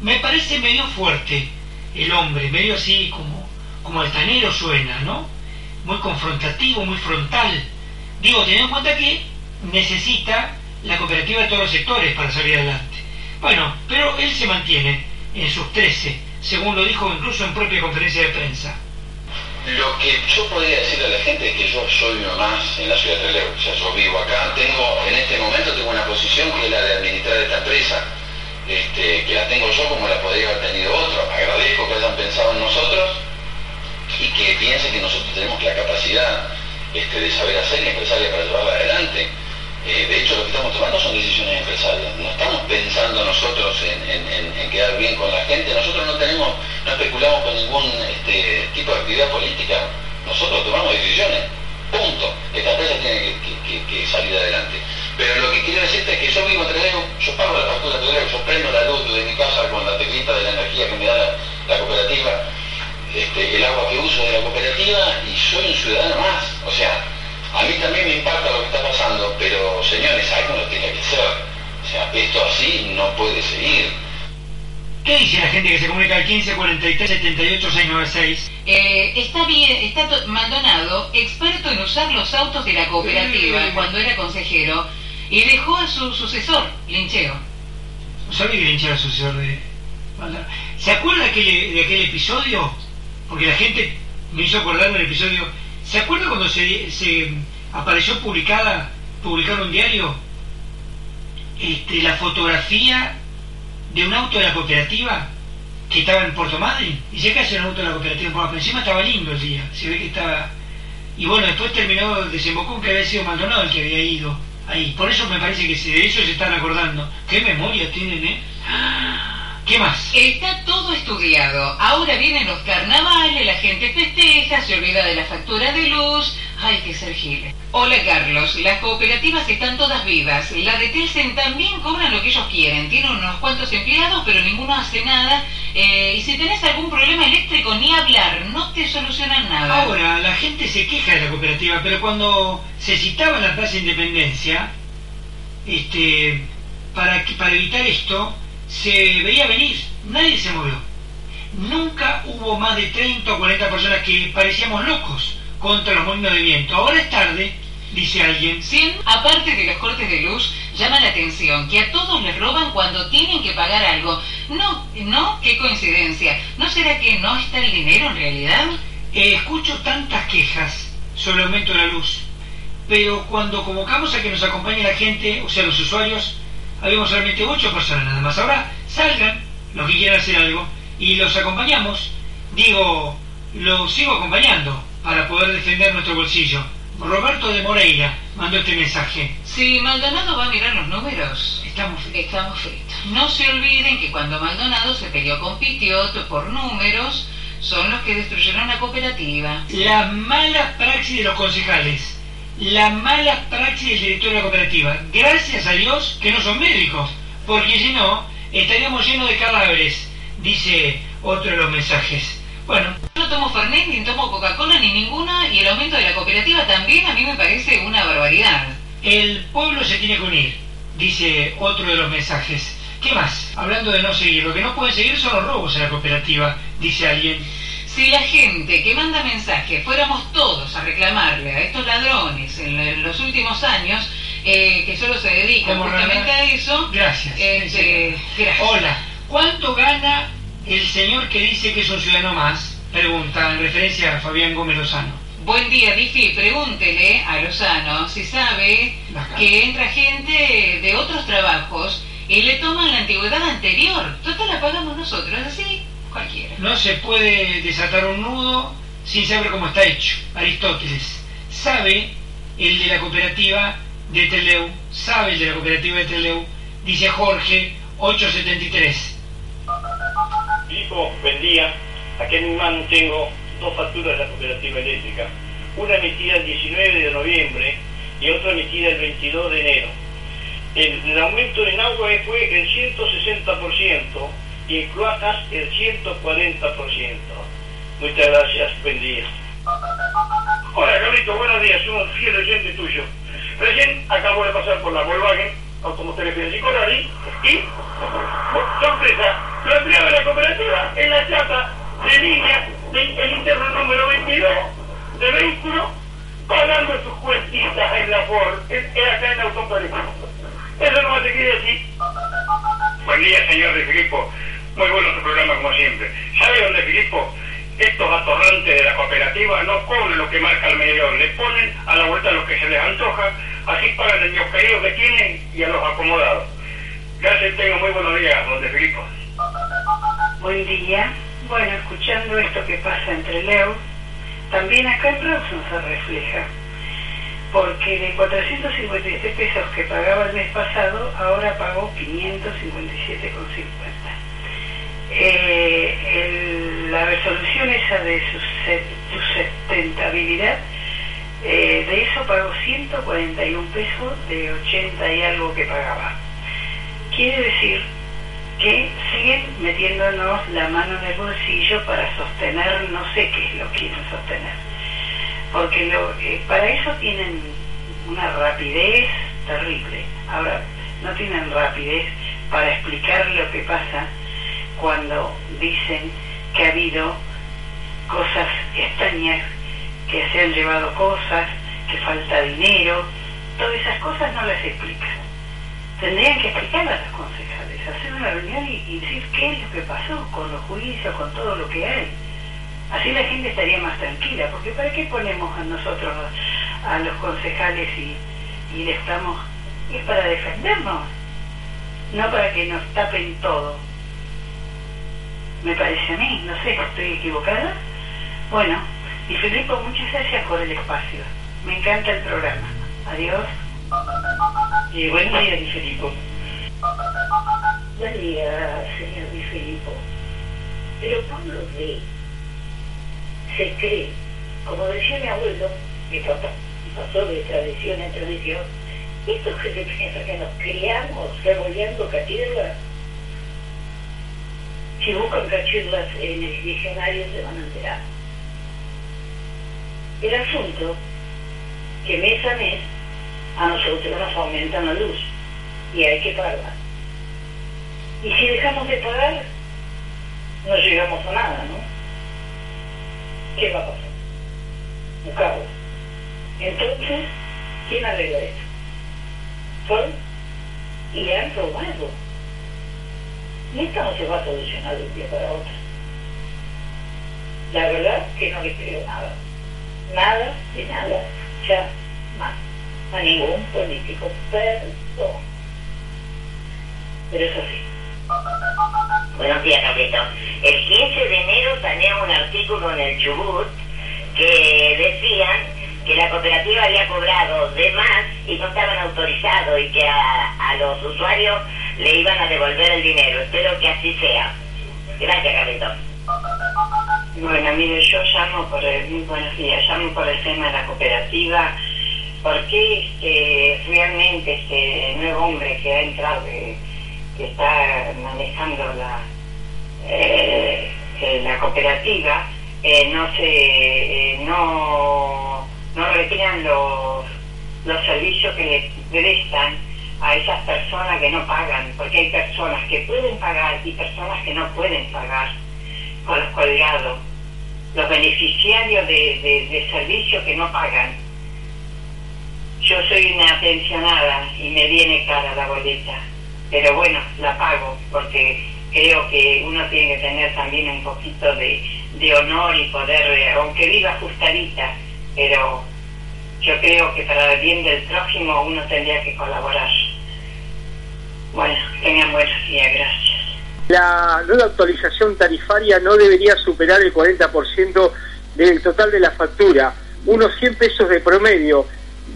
Speaker 4: Me parece medio fuerte el hombre, medio así como, como altanero suena, ¿no? Muy confrontativo, muy frontal. Digo, teniendo en cuenta que necesita la cooperativa de todos los sectores para salir adelante. Bueno, pero él se mantiene en sus 13, según lo dijo incluso en propia conferencia de prensa.
Speaker 13: Lo que yo podría decirle a la gente es que yo soy uno más en la ciudad de Trelew. O sea, yo vivo acá, tengo, en este momento tengo una posición que es la de administrar esta empresa, este, que la tengo yo como la podría haber tenido otro. Agradezco que hayan pensado en nosotros y que piensen que nosotros tenemos la capacidad este, de saber hacer y empresaria para llevarla estamos tomando son decisiones empresariales. No estamos pensando nosotros en, quedar bien con la gente. Nosotros no tenemos, no especulamos con ningún este, tipo de actividad política. Nosotros tomamos decisiones. Punto. Esta empresa tiene que, salir adelante. Pero lo que quiero decirte es que yo vivo en Trelew, yo pago la factura de yo prendo la luz de mi casa con la teclita de la energía que me da la, cooperativa, este, el agua que uso de la cooperativa y soy un ciudadano más. O sea, a mí también me impacta lo que está pasando, pero señores, algo no tiene que ser. O sea, esto así no puede seguir.
Speaker 4: ¿Qué dice la gente que se comunica al 15 43 78 696?
Speaker 11: Eh, está bien, está Maldonado, experto en usar los autos de la cooperativa cuando era consejero, y dejó a su sucesor, Lincheo.
Speaker 4: No sabía que Lincheo era sucesor de Maldonado. ¿Se acuerda de aquel, de aquel episodio? Porque la gente me hizo acordar del episodio ¿Se acuerda cuando se, se apareció publicada, publicado un diario, este, la fotografía de un auto de la cooperativa que estaba en Puerto Madryn? Y se cayó un auto de la cooperativa en Puerto encima estaba lindo el día, se ve que estaba... Y bueno, después terminó, desembocó que había sido Maldonado el que había ido ahí. Por eso me parece que de eso se están acordando. ¿Qué memoria tienen, eh? ¿Qué más?
Speaker 11: Está todo estudiado. Ahora vienen los carnavales, la gente festeja, se olvida de la factura de luz. Hay que ser giles. Hola Carlos, las cooperativas están todas vivas. La de Telsen también cobran lo que ellos quieren. Tienen unos cuantos empleados, pero ninguno hace nada. Eh, y si tenés algún problema eléctrico, ni hablar, no te solucionan nada.
Speaker 4: Ahora, la gente se queja de la cooperativa, pero cuando se citaba la Plaza Independencia, este, para, para evitar esto, se veía venir, nadie se movió. Nunca hubo más de 30 o 40 personas que parecíamos locos contra los molinos de viento. Ahora es tarde, dice alguien.
Speaker 11: Sí, aparte de los cortes de luz, llama la atención que a todos les roban cuando tienen que pagar algo. No, no, qué coincidencia. ¿No será que no está el dinero en realidad?
Speaker 4: Eh, escucho tantas quejas sobre el aumento de la luz, pero cuando convocamos a que nos acompañe la gente, o sea, los usuarios, habíamos solamente ocho personas nada más. Ahora salgan los que quieran hacer algo y los acompañamos. Digo, los sigo acompañando para poder defender nuestro bolsillo. Roberto de Moreira mandó este mensaje.
Speaker 11: Si Maldonado va a mirar los números,
Speaker 4: estamos fritos.
Speaker 11: Estamos fritos. No se olviden que cuando Maldonado se peleó con Pitioto por números, son los que destruyeron la cooperativa.
Speaker 4: La mala praxis de los concejales la mala praxis del director de la cooperativa. Gracias a Dios que no son médicos, porque si no, estaríamos llenos de cadáveres, dice otro de los mensajes. Bueno.
Speaker 11: No tomo Fernet, ni tomo Coca-Cola, ni ninguna, y el aumento de la cooperativa también a mí me parece una barbaridad.
Speaker 4: El pueblo se tiene que unir, dice otro de los mensajes. ¿Qué más? Hablando de no seguir, lo que no puede seguir son los robos en la cooperativa, dice alguien.
Speaker 11: Si la gente que manda mensajes fuéramos todos a reclamarle a estos ladrones en, los últimos años, eh, que solo se dedican justamente a eso.
Speaker 4: Gracias.
Speaker 11: Este, gracias.
Speaker 4: Hola, ¿cuánto gana el señor que dice que es un ciudadano más? Pregunta en referencia a Fabián Gómez Lozano.
Speaker 11: Buen día, Difi. Pregúntele a Lozano si sabe que entra gente de otros trabajos y le toman la antigüedad anterior. Total la pagamos nosotros, así.
Speaker 4: No se puede desatar un nudo sin saber cómo está hecho. Aristóteles sabe el de la cooperativa de Teleu, sabe el de la cooperativa de Teleu, dice Jorge 873.
Speaker 14: Hijo, buen día. Aquí en mi mano tengo dos facturas de la cooperativa eléctrica. Una emitida el 19 de noviembre y otra emitida el 22 de enero.
Speaker 15: el, el aumento en agua fue el 160% y en cloacas el 140%. Muchas gracias, buen día.
Speaker 7: Hola Carlito, buenos días, soy un fiel oyente tuyo. Recién acabo de pasar por la Volkswagen, Automotor y Corari, y, sorpresa, lo empleado de la cooperativa en la chata de línea del interno número 22 de vehículo, pagando sus cuentitas en la Ford, en, acá en Automotor. Eso no te quiere decir. Buen día, señor de Filipo. Muy bueno su programa, como siempre. ¿Sabe dónde, Filipo? Estos atorrantes de la cooperativa no cobran lo que marca el medidor, le ponen a la vuelta lo que se les antoja, así pagan el pedido que tienen y a los acomodados. Gracias, tengo muy buenos días, donde Filipo.
Speaker 16: Buen día. Bueno, escuchando esto que pasa entre Leo, también acá en Rawson se refleja. Porque de 457 pesos que pagaba el mes pasado, ahora pagó 557,50. Eh, la resolución esa de su sustentabilidad, eh, de eso pagó 141 pesos de 80 y algo que pagaba. Quiere decir que siguen metiéndonos la mano en el bolsillo para sostener, no sé qué es lo que quieren sostener. Porque lo, eh, para eso tienen una rapidez terrible. Ahora, no tienen rapidez para explicar lo que pasa cuando dicen que ha habido cosas extrañas, que se han llevado cosas, que falta dinero, todas esas cosas no las explican. Tendrían que explicar a los concejales, hacer una reunión y, y decir qué es lo que pasó con los juicios, con todo lo que hay. Así la gente estaría más tranquila, porque ¿para qué ponemos a nosotros, a los concejales y, y le estamos... Es para defendernos, no para que nos tapen todo. Me parece a mí, no sé, estoy equivocada. Bueno, y Filipo, muchas gracias por el espacio. Me encanta el programa. Adiós. Y buen día, Di Filipo.
Speaker 17: Buen día, señor Di Filippo. Pero Pablo Rey se cree, como decía mi abuelo, mi papá, pasó de tradición en tradición, estos que se piensan que nos criamos revolviendo cachirlas, si buscan cachirlas en el diccionario se van a enterar. El asunto que mes a mes a nosotros nos aumentan la luz y hay que pagar. Y si dejamos de pagar, no llegamos a nada, ¿no? ¿Qué va a pasar? Un caos. Entonces, ¿quién arregla esto? Son y han robado. Y esto no se va a solucionar de un día para otro. La verdad que no le creo nada. Nada de nada. Ya más. A ningún político. Perdón. Pero es así.
Speaker 18: Buenos días, Carlito. El 15 de enero salía un artículo en el Chubut que decían que la cooperativa había cobrado de más y no estaban autorizados y que a, a los usuarios le iban a devolver el dinero. Espero que así sea. Gracias, Carlito.
Speaker 16: Bueno, mire, yo llamo por el, muy buenos días, llamo por el tema de la cooperativa, porque este, realmente este nuevo hombre que ha entrado, que, está manejando la, eh, eh, la cooperativa, eh, no se, eh, no, no retiran los, los servicios que le prestan a esas personas que no pagan, porque hay personas que pueden pagar y personas que no pueden pagar con los colgados, los beneficiarios de, de, servicios que no pagan. Yo soy una pensionada y me viene cara la boleta, pero bueno, la pago porque creo que uno tiene que tener también un poquito de, de honor y poder, aunque viva ajustadita, pero yo creo que para el bien del prójimo uno tendría que colaborar. Bueno, tengan buenos días, gracias.
Speaker 14: La nueva actualización tarifaria no debería superar el 40% del total de la factura, unos 100 pesos de promedio,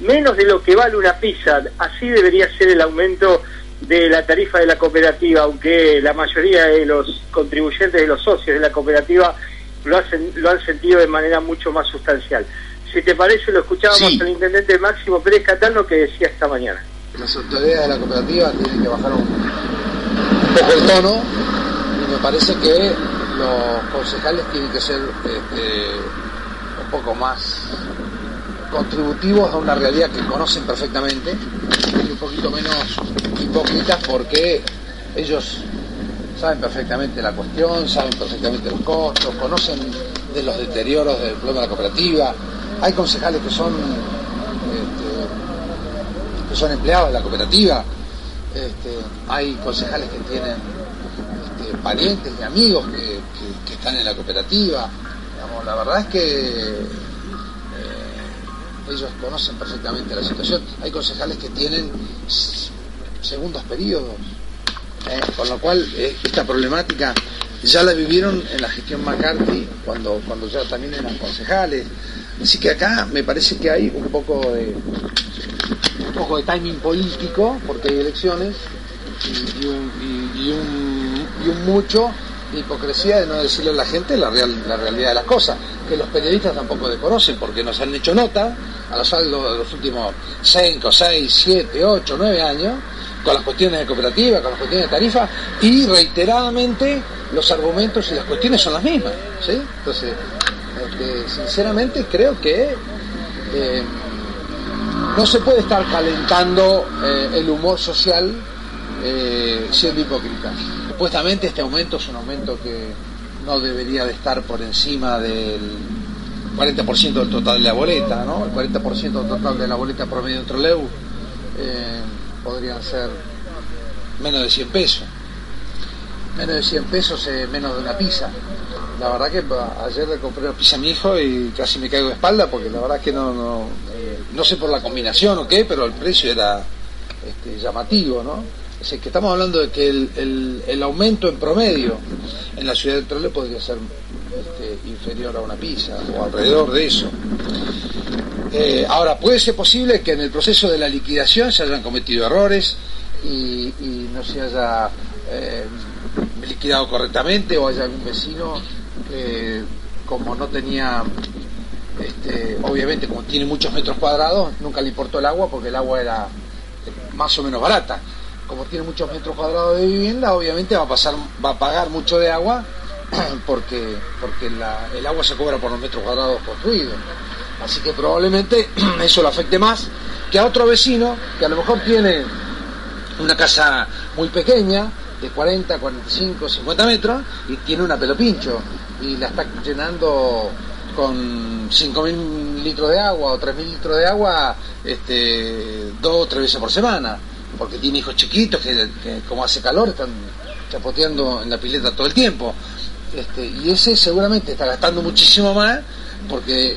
Speaker 14: menos de lo que vale una pizza. Así debería ser el aumento de la tarifa de la cooperativa, aunque la mayoría de los contribuyentes, de los socios de la cooperativa, lo, hacen, lo han sentido de manera mucho más sustancial. Si te parece, lo escuchábamos
Speaker 19: Sí.
Speaker 14: al intendente Máximo Pérez Catano que decía esta mañana.
Speaker 20: Las autoridades de la cooperativa tienen que bajar un, poco el tono y me parece que los concejales tienen que ser este, un poco más contributivos a una realidad que conocen perfectamente y un poquito menos hipócritas porque ellos saben perfectamente la cuestión, saben perfectamente los costos, conocen de los deterioros del problema de la cooperativa. Hay concejales que son este, que son empleados de la cooperativa, este, hay concejales que tienen este, parientes y amigos que, que- están en la cooperativa. Digamos, la verdad es que eh, ellos conocen perfectamente la situación. Hay concejales que tienen segundos periodos, eh, con lo cual eh, esta problemática ya la vivieron en la gestión McCarthy cuando, cuando ya también eran concejales. Así que acá me parece que hay un poco de un poco de timing político, porque hay elecciones, y, un, y- un- y un mucho de hipocresía de no decirle a la gente la, real- la realidad de las cosas, que los periodistas tampoco desconocen, porque nos han hecho nota a lo largo de los últimos 5, 6, 7, 8, 9 años, con las cuestiones de cooperativa, con las cuestiones de tarifa, y reiteradamente los argumentos y las cuestiones son las mismas. ¿sí? Entonces, este, sinceramente creo que eh, no se puede estar calentando eh, el humor social eh, siendo hipócrita. Supuestamente este aumento es un aumento que no debería de estar por encima del 40% del total de la boleta, ¿no? El 40% del total de la boleta promedio de Troleu podrían ser menos de 100 pesos. Menos de 100 pesos, eh, menos de una pizza. La verdad que ayer le compré una pizza a mi hijo y casi me caigo de espalda porque la verdad que no, no, eh, no sé por la combinación o qué, pero el precio era este, llamativo, ¿no? Es decir, que estamos hablando de que el, el- aumento en promedio en la ciudad de Troleu podría ser este, inferior a una pizza o alrededor de eso. Eh, ahora, puede ser posible que en el proceso de la liquidación se hayan cometido errores y, y no se haya eh, liquidado correctamente o haya algún vecino que como no tenía, este, obviamente como tiene muchos metros cuadrados, nunca le importó el agua porque el agua era eh, más o menos barata. Como tiene muchos metros cuadrados de vivienda, obviamente va a pasar, va a pagar mucho de agua porque, porque el agua se cobra por los metros cuadrados construidos. Así que probablemente eso lo afecte más que a otro vecino que a lo mejor tiene una casa muy pequeña, de 40, 45, 50 metros, y tiene una pelo pincho, y la está llenando con 5.000 litros de agua o 3.000 litros de agua este, dos o tres veces por semana, porque tiene hijos chiquitos que, como hace calor están chapoteando en la pileta todo el tiempo. Este, y ese seguramente está gastando muchísimo más porque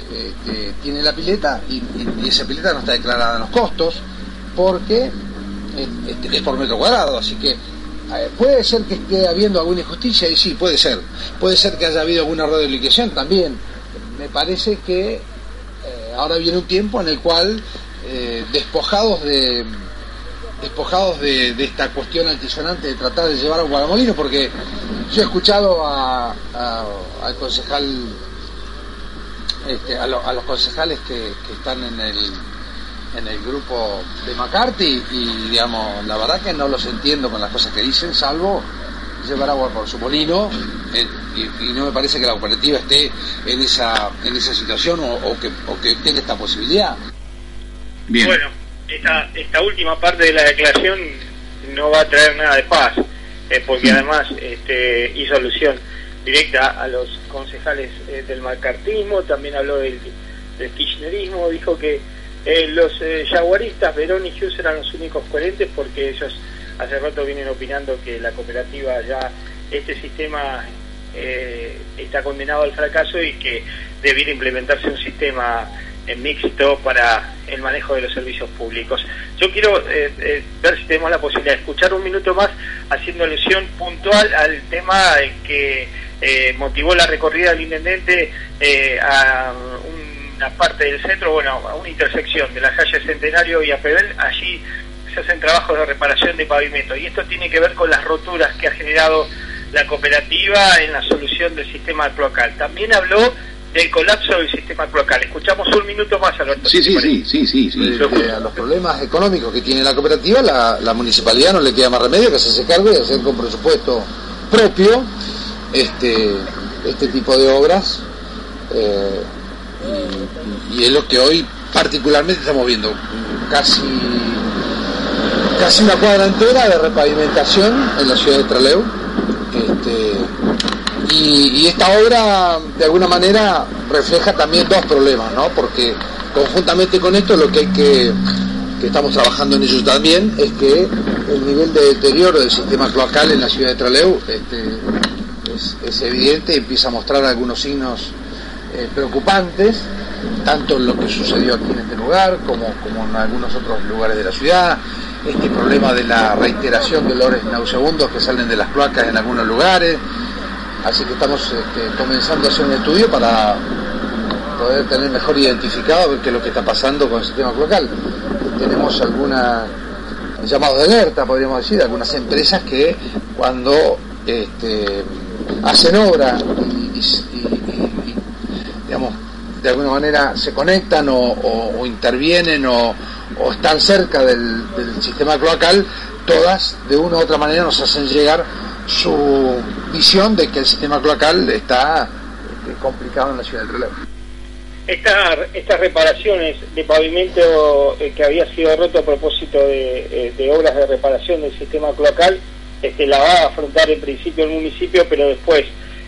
Speaker 20: eh, tiene la pileta y, y- esa pileta no está declarada en los costos porque este, es por metro cuadrado, así que puede ser que esté habiendo alguna injusticia y sí, puede ser. Puede ser que haya habido alguna error de liquidación también. Me parece que eh, ahora viene un tiempo en el cual eh, despojados de despojados de, esta cuestión altisonante de tratar de llevar a un porque yo he escuchado a- al concejal este, a, lo- a los concejales que están en el, en el grupo de McCarthy y digamos, la verdad que no los entiendo con las cosas que dicen, salvo llevar agua por su molino eh, y, y no me parece que la cooperativa esté en esa, en esa situación o, o que, o que tenga esta posibilidad.
Speaker 14: Bueno, esta, esta última parte de la declaración no va a traer nada de paz, eh, porque además este, hizo alusión directa a los concejales eh, del macartismo, también habló del, del kirchnerismo, dijo que eh, los eh, yaguaristas, Verón y Hughes eran los únicos coherentes porque ellos hace rato vienen opinando que la cooperativa ya, este sistema eh, está condenado al fracaso y que debiera implementarse un sistema eh, mixto para el manejo de los servicios públicos. Yo quiero ver si tenemos la posibilidad de escuchar un minuto más haciendo alusión puntual al tema que motivó la recorrida del intendente a una parte del centro, bueno, a una intersección de la calle Centenario y Apebel, allí se hacen trabajos de reparación de pavimento y esto tiene que ver con las roturas que ha generado la cooperativa en la solución del sistema cloacal. También habló del colapso del sistema cloacal. Escuchamos un minuto más, Alberto.
Speaker 20: Sí, sí, sí, sí, sí, sí. a los problemas económicos que tiene la cooperativa, la, la, municipalidad no le queda más remedio que hacerse cargo y hacer con presupuesto propio este, este tipo de obras. Eh, y, es lo que hoy particularmente estamos viendo. Casi casi una cuadra entera de repavimentación en la ciudad de Traleu. Este, y, esta obra de alguna manera refleja también dos problemas, ¿no? Porque conjuntamente con esto lo que hay que, que estamos trabajando en ellos también, es que el nivel de deterioro del sistema cloacal en la ciudad de Traleu este, es, evidente y empieza a mostrar algunos signos eh, preocupantes, tanto lo que sucedió aquí en este lugar como, como en algunos otros lugares de la ciudad, este problema de la reiteración de olores nauseabundos que salen de las cloacas en algunos lugares, Así que estamos este, comenzando a hacer un estudio para poder tener mejor identificado qué es lo que está pasando con el sistema local. Tenemos alguna llamados de alerta, podríamos decir, algunas empresas que cuando este, hacen obra y, digamos, de alguna manera se conectan o, intervienen o, están cerca del, sistema cloacal, todas de una u otra manera nos hacen llegar su visión de que el sistema cloacal está este, complicado en la ciudad del relevo.
Speaker 14: estas reparaciones de pavimento eh, que había sido roto a propósito eh, de, obras de reparación del sistema cloacal, este, la va a afrontar en principio el municipio, pero después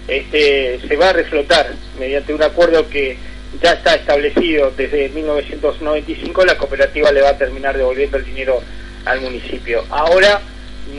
Speaker 14: este, se va a reflotar mediante un acuerdo que ya está establecido desde 1995, la cooperativa le va a terminar devolviendo el dinero al municipio. Ahora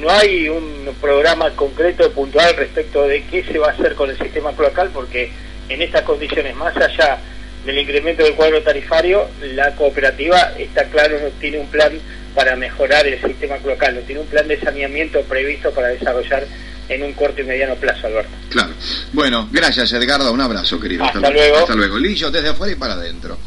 Speaker 14: no hay un programa concreto puntual respecto de qué se va a hacer con el sistema cloacal, porque en estas condiciones, más allá del incremento del cuadro tarifario, la cooperativa está claro, no tiene un plan para mejorar el sistema cloacal, no tiene un plan de saneamiento previsto para desarrollar en un corto y mediano plazo, Alberto.
Speaker 19: Claro. Bueno, gracias Edgardo, un abrazo, querido.
Speaker 14: Hasta, luego.
Speaker 19: Hasta luego. Lillo desde afuera y para adentro.